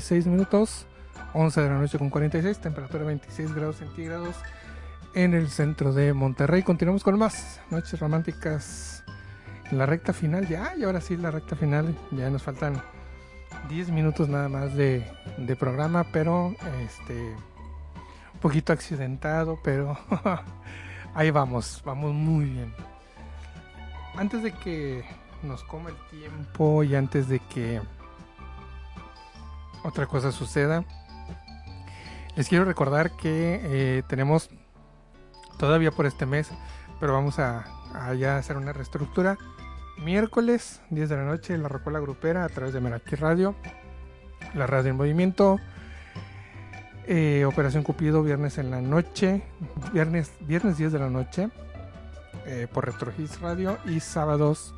46 minutos. 11 de la noche con 46, temperatura 26 grados centígrados en el centro de Monterrey. Continuamos con más noches románticas la recta final. Ya, y ahora sí, la recta final. Ya nos faltan 10 minutos nada más de programa, pero este un poquito accidentado, pero (laughs) ahí vamos, vamos muy bien. Antes de que nos coma el tiempo y antes de que otra cosa suceda. Les quiero recordar que eh, tenemos todavía por este mes, pero vamos a, ya hacer una reestructura. Miércoles, 10 de la noche, la Rocola Grupera a través de Meraki Radio, la Radio en Movimiento. Eh, Operación Cupido, viernes en la noche, viernes, viernes 10 de la noche, eh, por Retro Hits Radio. Y sábados,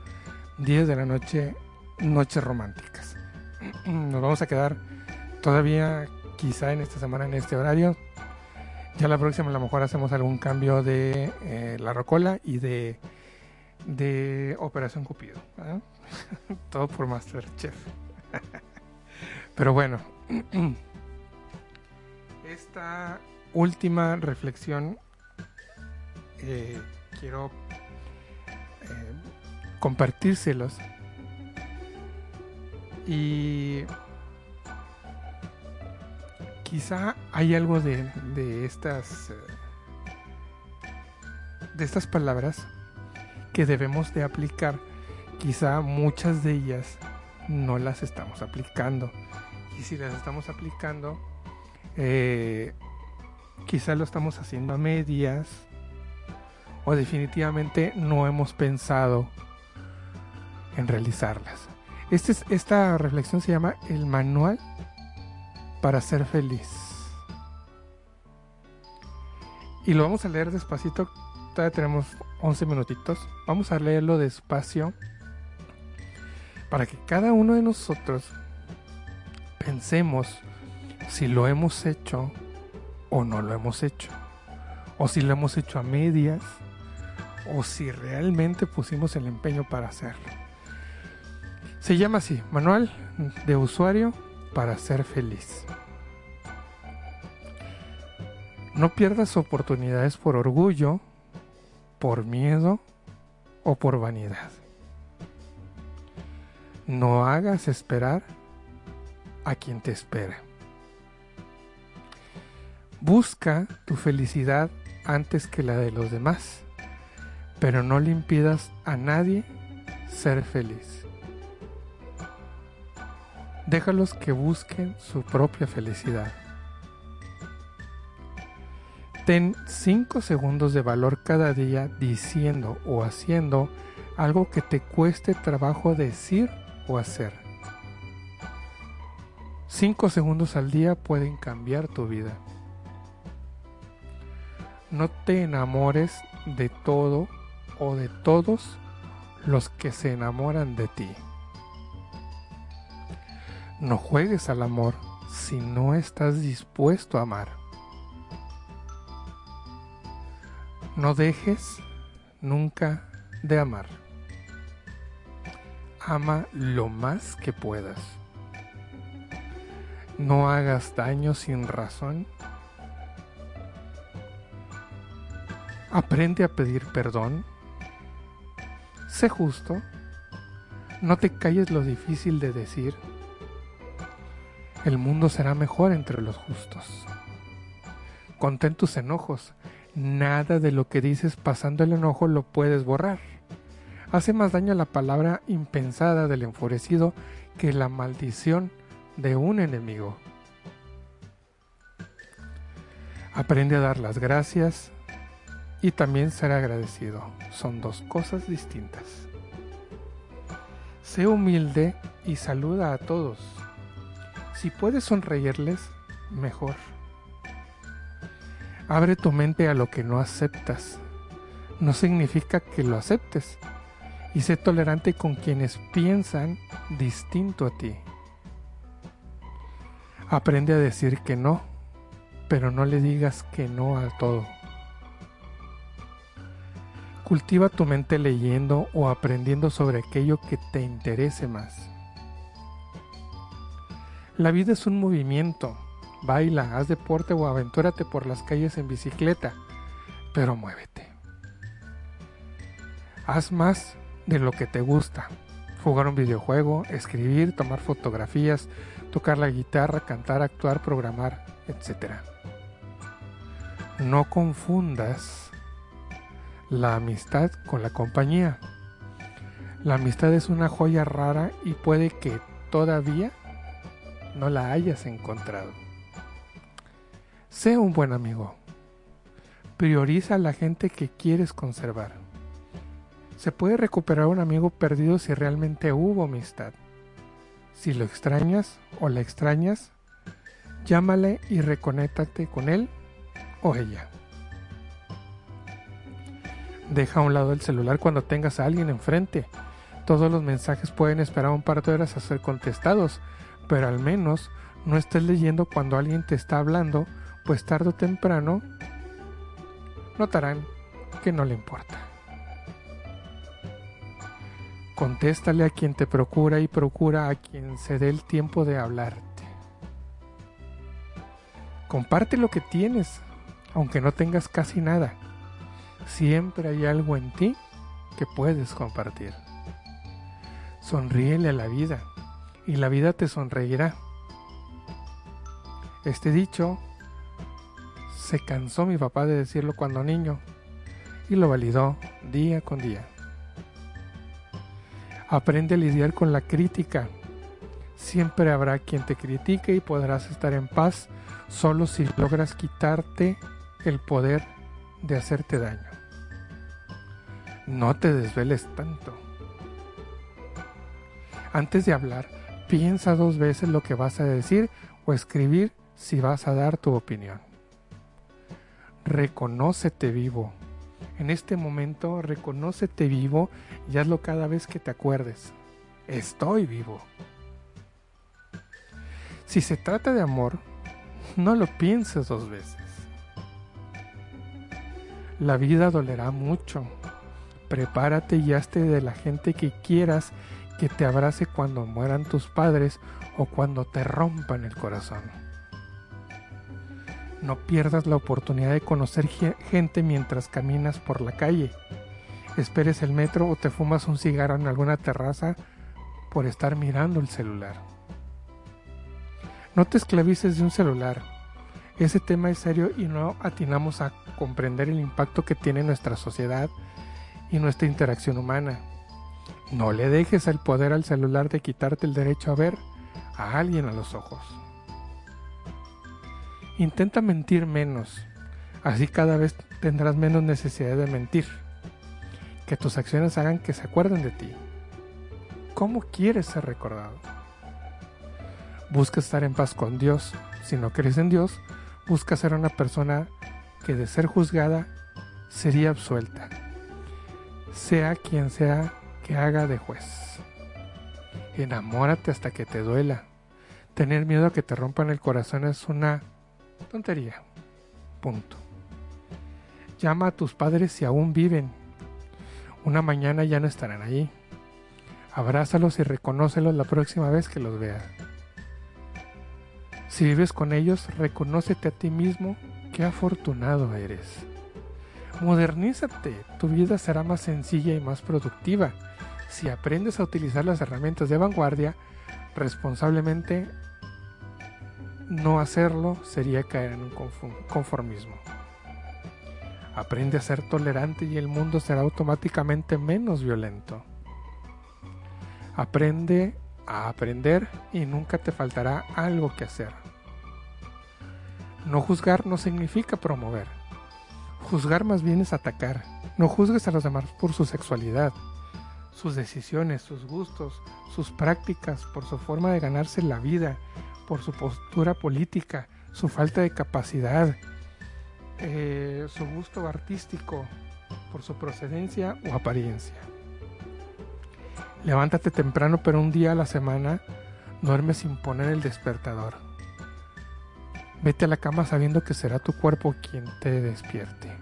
10 de la noche, Noches Románticas. (clears throat) Nos vamos a quedar todavía quizá en esta semana en este horario. Ya la próxima a lo mejor hacemos algún cambio de eh, la rocola y de, de Operación Cupido. ¿eh? (laughs) Todo por Masterchef. (laughs) Pero bueno, (clears throat) esta última reflexión eh, quiero compartírselos. Y quizá hay algo de, de estas de estas palabras que debemos de aplicar. Quizá muchas de ellas no las estamos aplicando. Y si las estamos aplicando eh, quizá lo estamos haciendo a medias o definitivamente no hemos pensado en realizarlas. Este es, esta reflexión se llama el manual para ser feliz. Y lo vamos a leer despacito. Todavía tenemos 11 minutitos. Vamos a leerlo despacio para que cada uno de nosotros pensemos si lo hemos hecho o no lo hemos hecho. O si lo hemos hecho a medias. O si realmente pusimos el empeño para hacerlo. Se llama así, Manual de Usuario para ser feliz. No pierdas oportunidades por orgullo, por miedo o por vanidad. No hagas esperar a quien te espera. Busca tu felicidad antes que la de los demás, pero no le impidas a nadie ser feliz. Déjalos que busquen su propia felicidad. Ten 5 segundos de valor cada día diciendo o haciendo algo que te cueste trabajo decir o hacer. 5 segundos al día pueden cambiar tu vida. No te enamores de todo o de todos los que se enamoran de ti. No juegues al amor si no estás dispuesto a amar. No dejes nunca de amar. Ama lo más que puedas. No hagas daño sin razón. Aprende a pedir perdón. Sé justo. No te calles lo difícil de decir. El mundo será mejor entre los justos. Contén tus enojos. Nada de lo que dices pasando el enojo lo puedes borrar. Hace más daño la palabra impensada del enfurecido que la maldición de un enemigo. Aprende a dar las gracias y también ser agradecido. Son dos cosas distintas. Sé humilde y saluda a todos. Si puedes sonreírles, mejor. Abre tu mente a lo que no aceptas. No significa que lo aceptes. Y sé tolerante con quienes piensan distinto a ti. Aprende a decir que no, pero no le digas que no a todo. Cultiva tu mente leyendo o aprendiendo sobre aquello que te interese más. La vida es un movimiento. Baila, haz deporte o aventúrate por las calles en bicicleta, pero muévete. Haz más de lo que te gusta. Jugar un videojuego, escribir, tomar fotografías, tocar la guitarra, cantar, actuar, programar, etc. No confundas la amistad con la compañía. La amistad es una joya rara y puede que todavía no la hayas encontrado. Sé un buen amigo. Prioriza a la gente que quieres conservar. Se puede recuperar un amigo perdido si realmente hubo amistad. Si lo extrañas o la extrañas, llámale y reconéctate con él o ella. Deja a un lado el celular cuando tengas a alguien enfrente. Todos los mensajes pueden esperar un par de horas a ser contestados, pero al menos no estés leyendo cuando alguien te está hablando, pues tarde o temprano notarán que no le importa. Contéstale a quien te procura y procura a quien se dé el tiempo de hablarte. Comparte lo que tienes, aunque no tengas casi nada. Siempre hay algo en ti que puedes compartir. Sonríele a la vida y la vida te sonreirá. Este dicho se cansó mi papá de decirlo cuando niño y lo validó día con día. Aprende a lidiar con la crítica. Siempre habrá quien te critique y podrás estar en paz solo si logras quitarte el poder de hacerte daño. No te desveles tanto. Antes de hablar, Piensa dos veces lo que vas a decir o escribir si vas a dar tu opinión. Reconócete vivo. En este momento, reconócete vivo y hazlo cada vez que te acuerdes. Estoy vivo. Si se trata de amor, no lo pienses dos veces. La vida dolerá mucho. Prepárate y hazte de la gente que quieras que te abrace cuando mueran tus padres o cuando te rompan el corazón. No pierdas la oportunidad de conocer gente mientras caminas por la calle. Esperes el metro o te fumas un cigarro en alguna terraza por estar mirando el celular. No te esclavices de un celular. Ese tema es serio y no atinamos a comprender el impacto que tiene nuestra sociedad y nuestra interacción humana. No le dejes el poder al celular de quitarte el derecho a ver a alguien a los ojos. Intenta mentir menos, así cada vez tendrás menos necesidad de mentir. Que tus acciones hagan que se acuerden de ti. ¿Cómo quieres ser recordado? Busca estar en paz con Dios. Si no crees en Dios, busca ser una persona que de ser juzgada sería absuelta. Sea quien sea que haga de juez. Enamórate hasta que te duela. Tener miedo a que te rompan el corazón es una tontería. Punto. Llama a tus padres si aún viven. Una mañana ya no estarán allí. Abrázalos y reconócelos la próxima vez que los veas. Si vives con ellos, reconócete a ti mismo qué afortunado eres. Modernízate, tu vida será más sencilla y más productiva si aprendes a utilizar las herramientas de vanguardia responsablemente,
No hacerlo sería caer en un conformismo. Aprende a ser tolerante y el mundo será automáticamente menos violento. Aprende a aprender y nunca te faltará algo que hacer. No juzgar no significa promover. Juzgar más bien es atacar. No juzgues a los demás por su sexualidad, sus decisiones, sus gustos, sus prácticas, por su forma de ganarse la vida, por su postura política, su falta de capacidad, eh, su gusto artístico, por su procedencia o apariencia. Levántate temprano, pero un día a la semana duerme sin poner el despertador. Vete a la cama sabiendo que será tu cuerpo quien te despierte.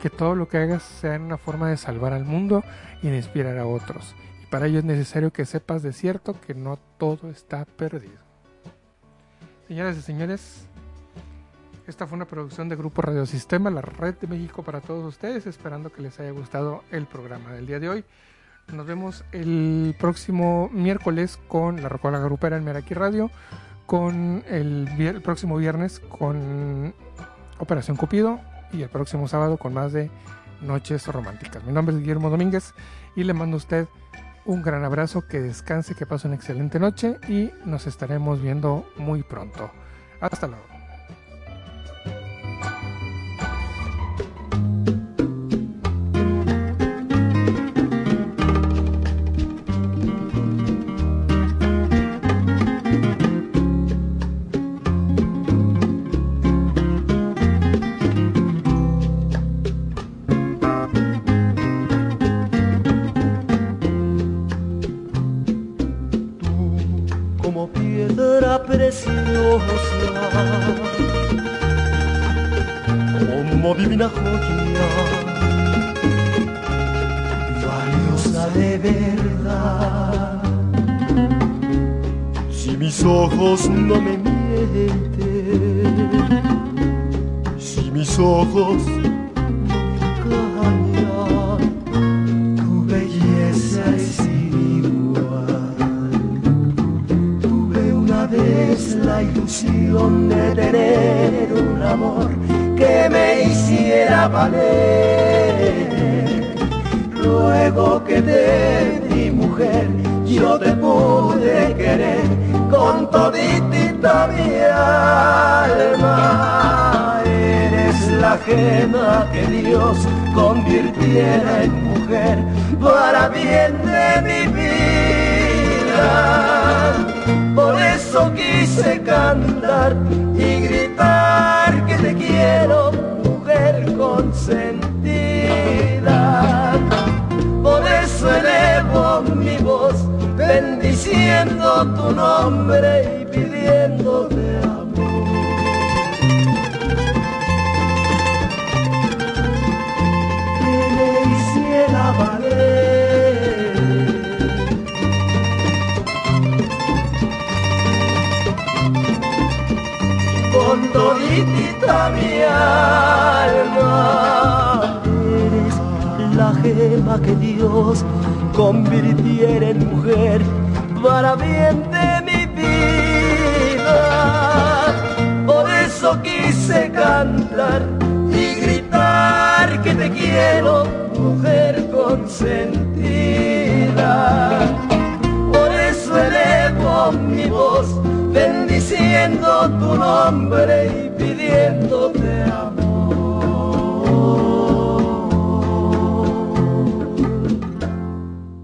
Que todo lo que hagas sea en una forma de salvar al mundo y de inspirar a otros. Y para ello es necesario que sepas de cierto que no todo está perdido. Señoras y señores, esta fue una producción de Grupo Radiosistema, la red de México para todos ustedes, esperando que les haya gustado el programa del día de hoy. Nos vemos el próximo miércoles con la Rocola Grupera en Meraki Radio, con el próximo viernes con Operación Cupido y el próximo sábado con más de Noches Románticas. Mi nombre es Guillermo Domínguez y le mando a usted un gran abrazo, que descanse, que pase una excelente noche y nos estaremos viendo muy pronto. Hasta luego.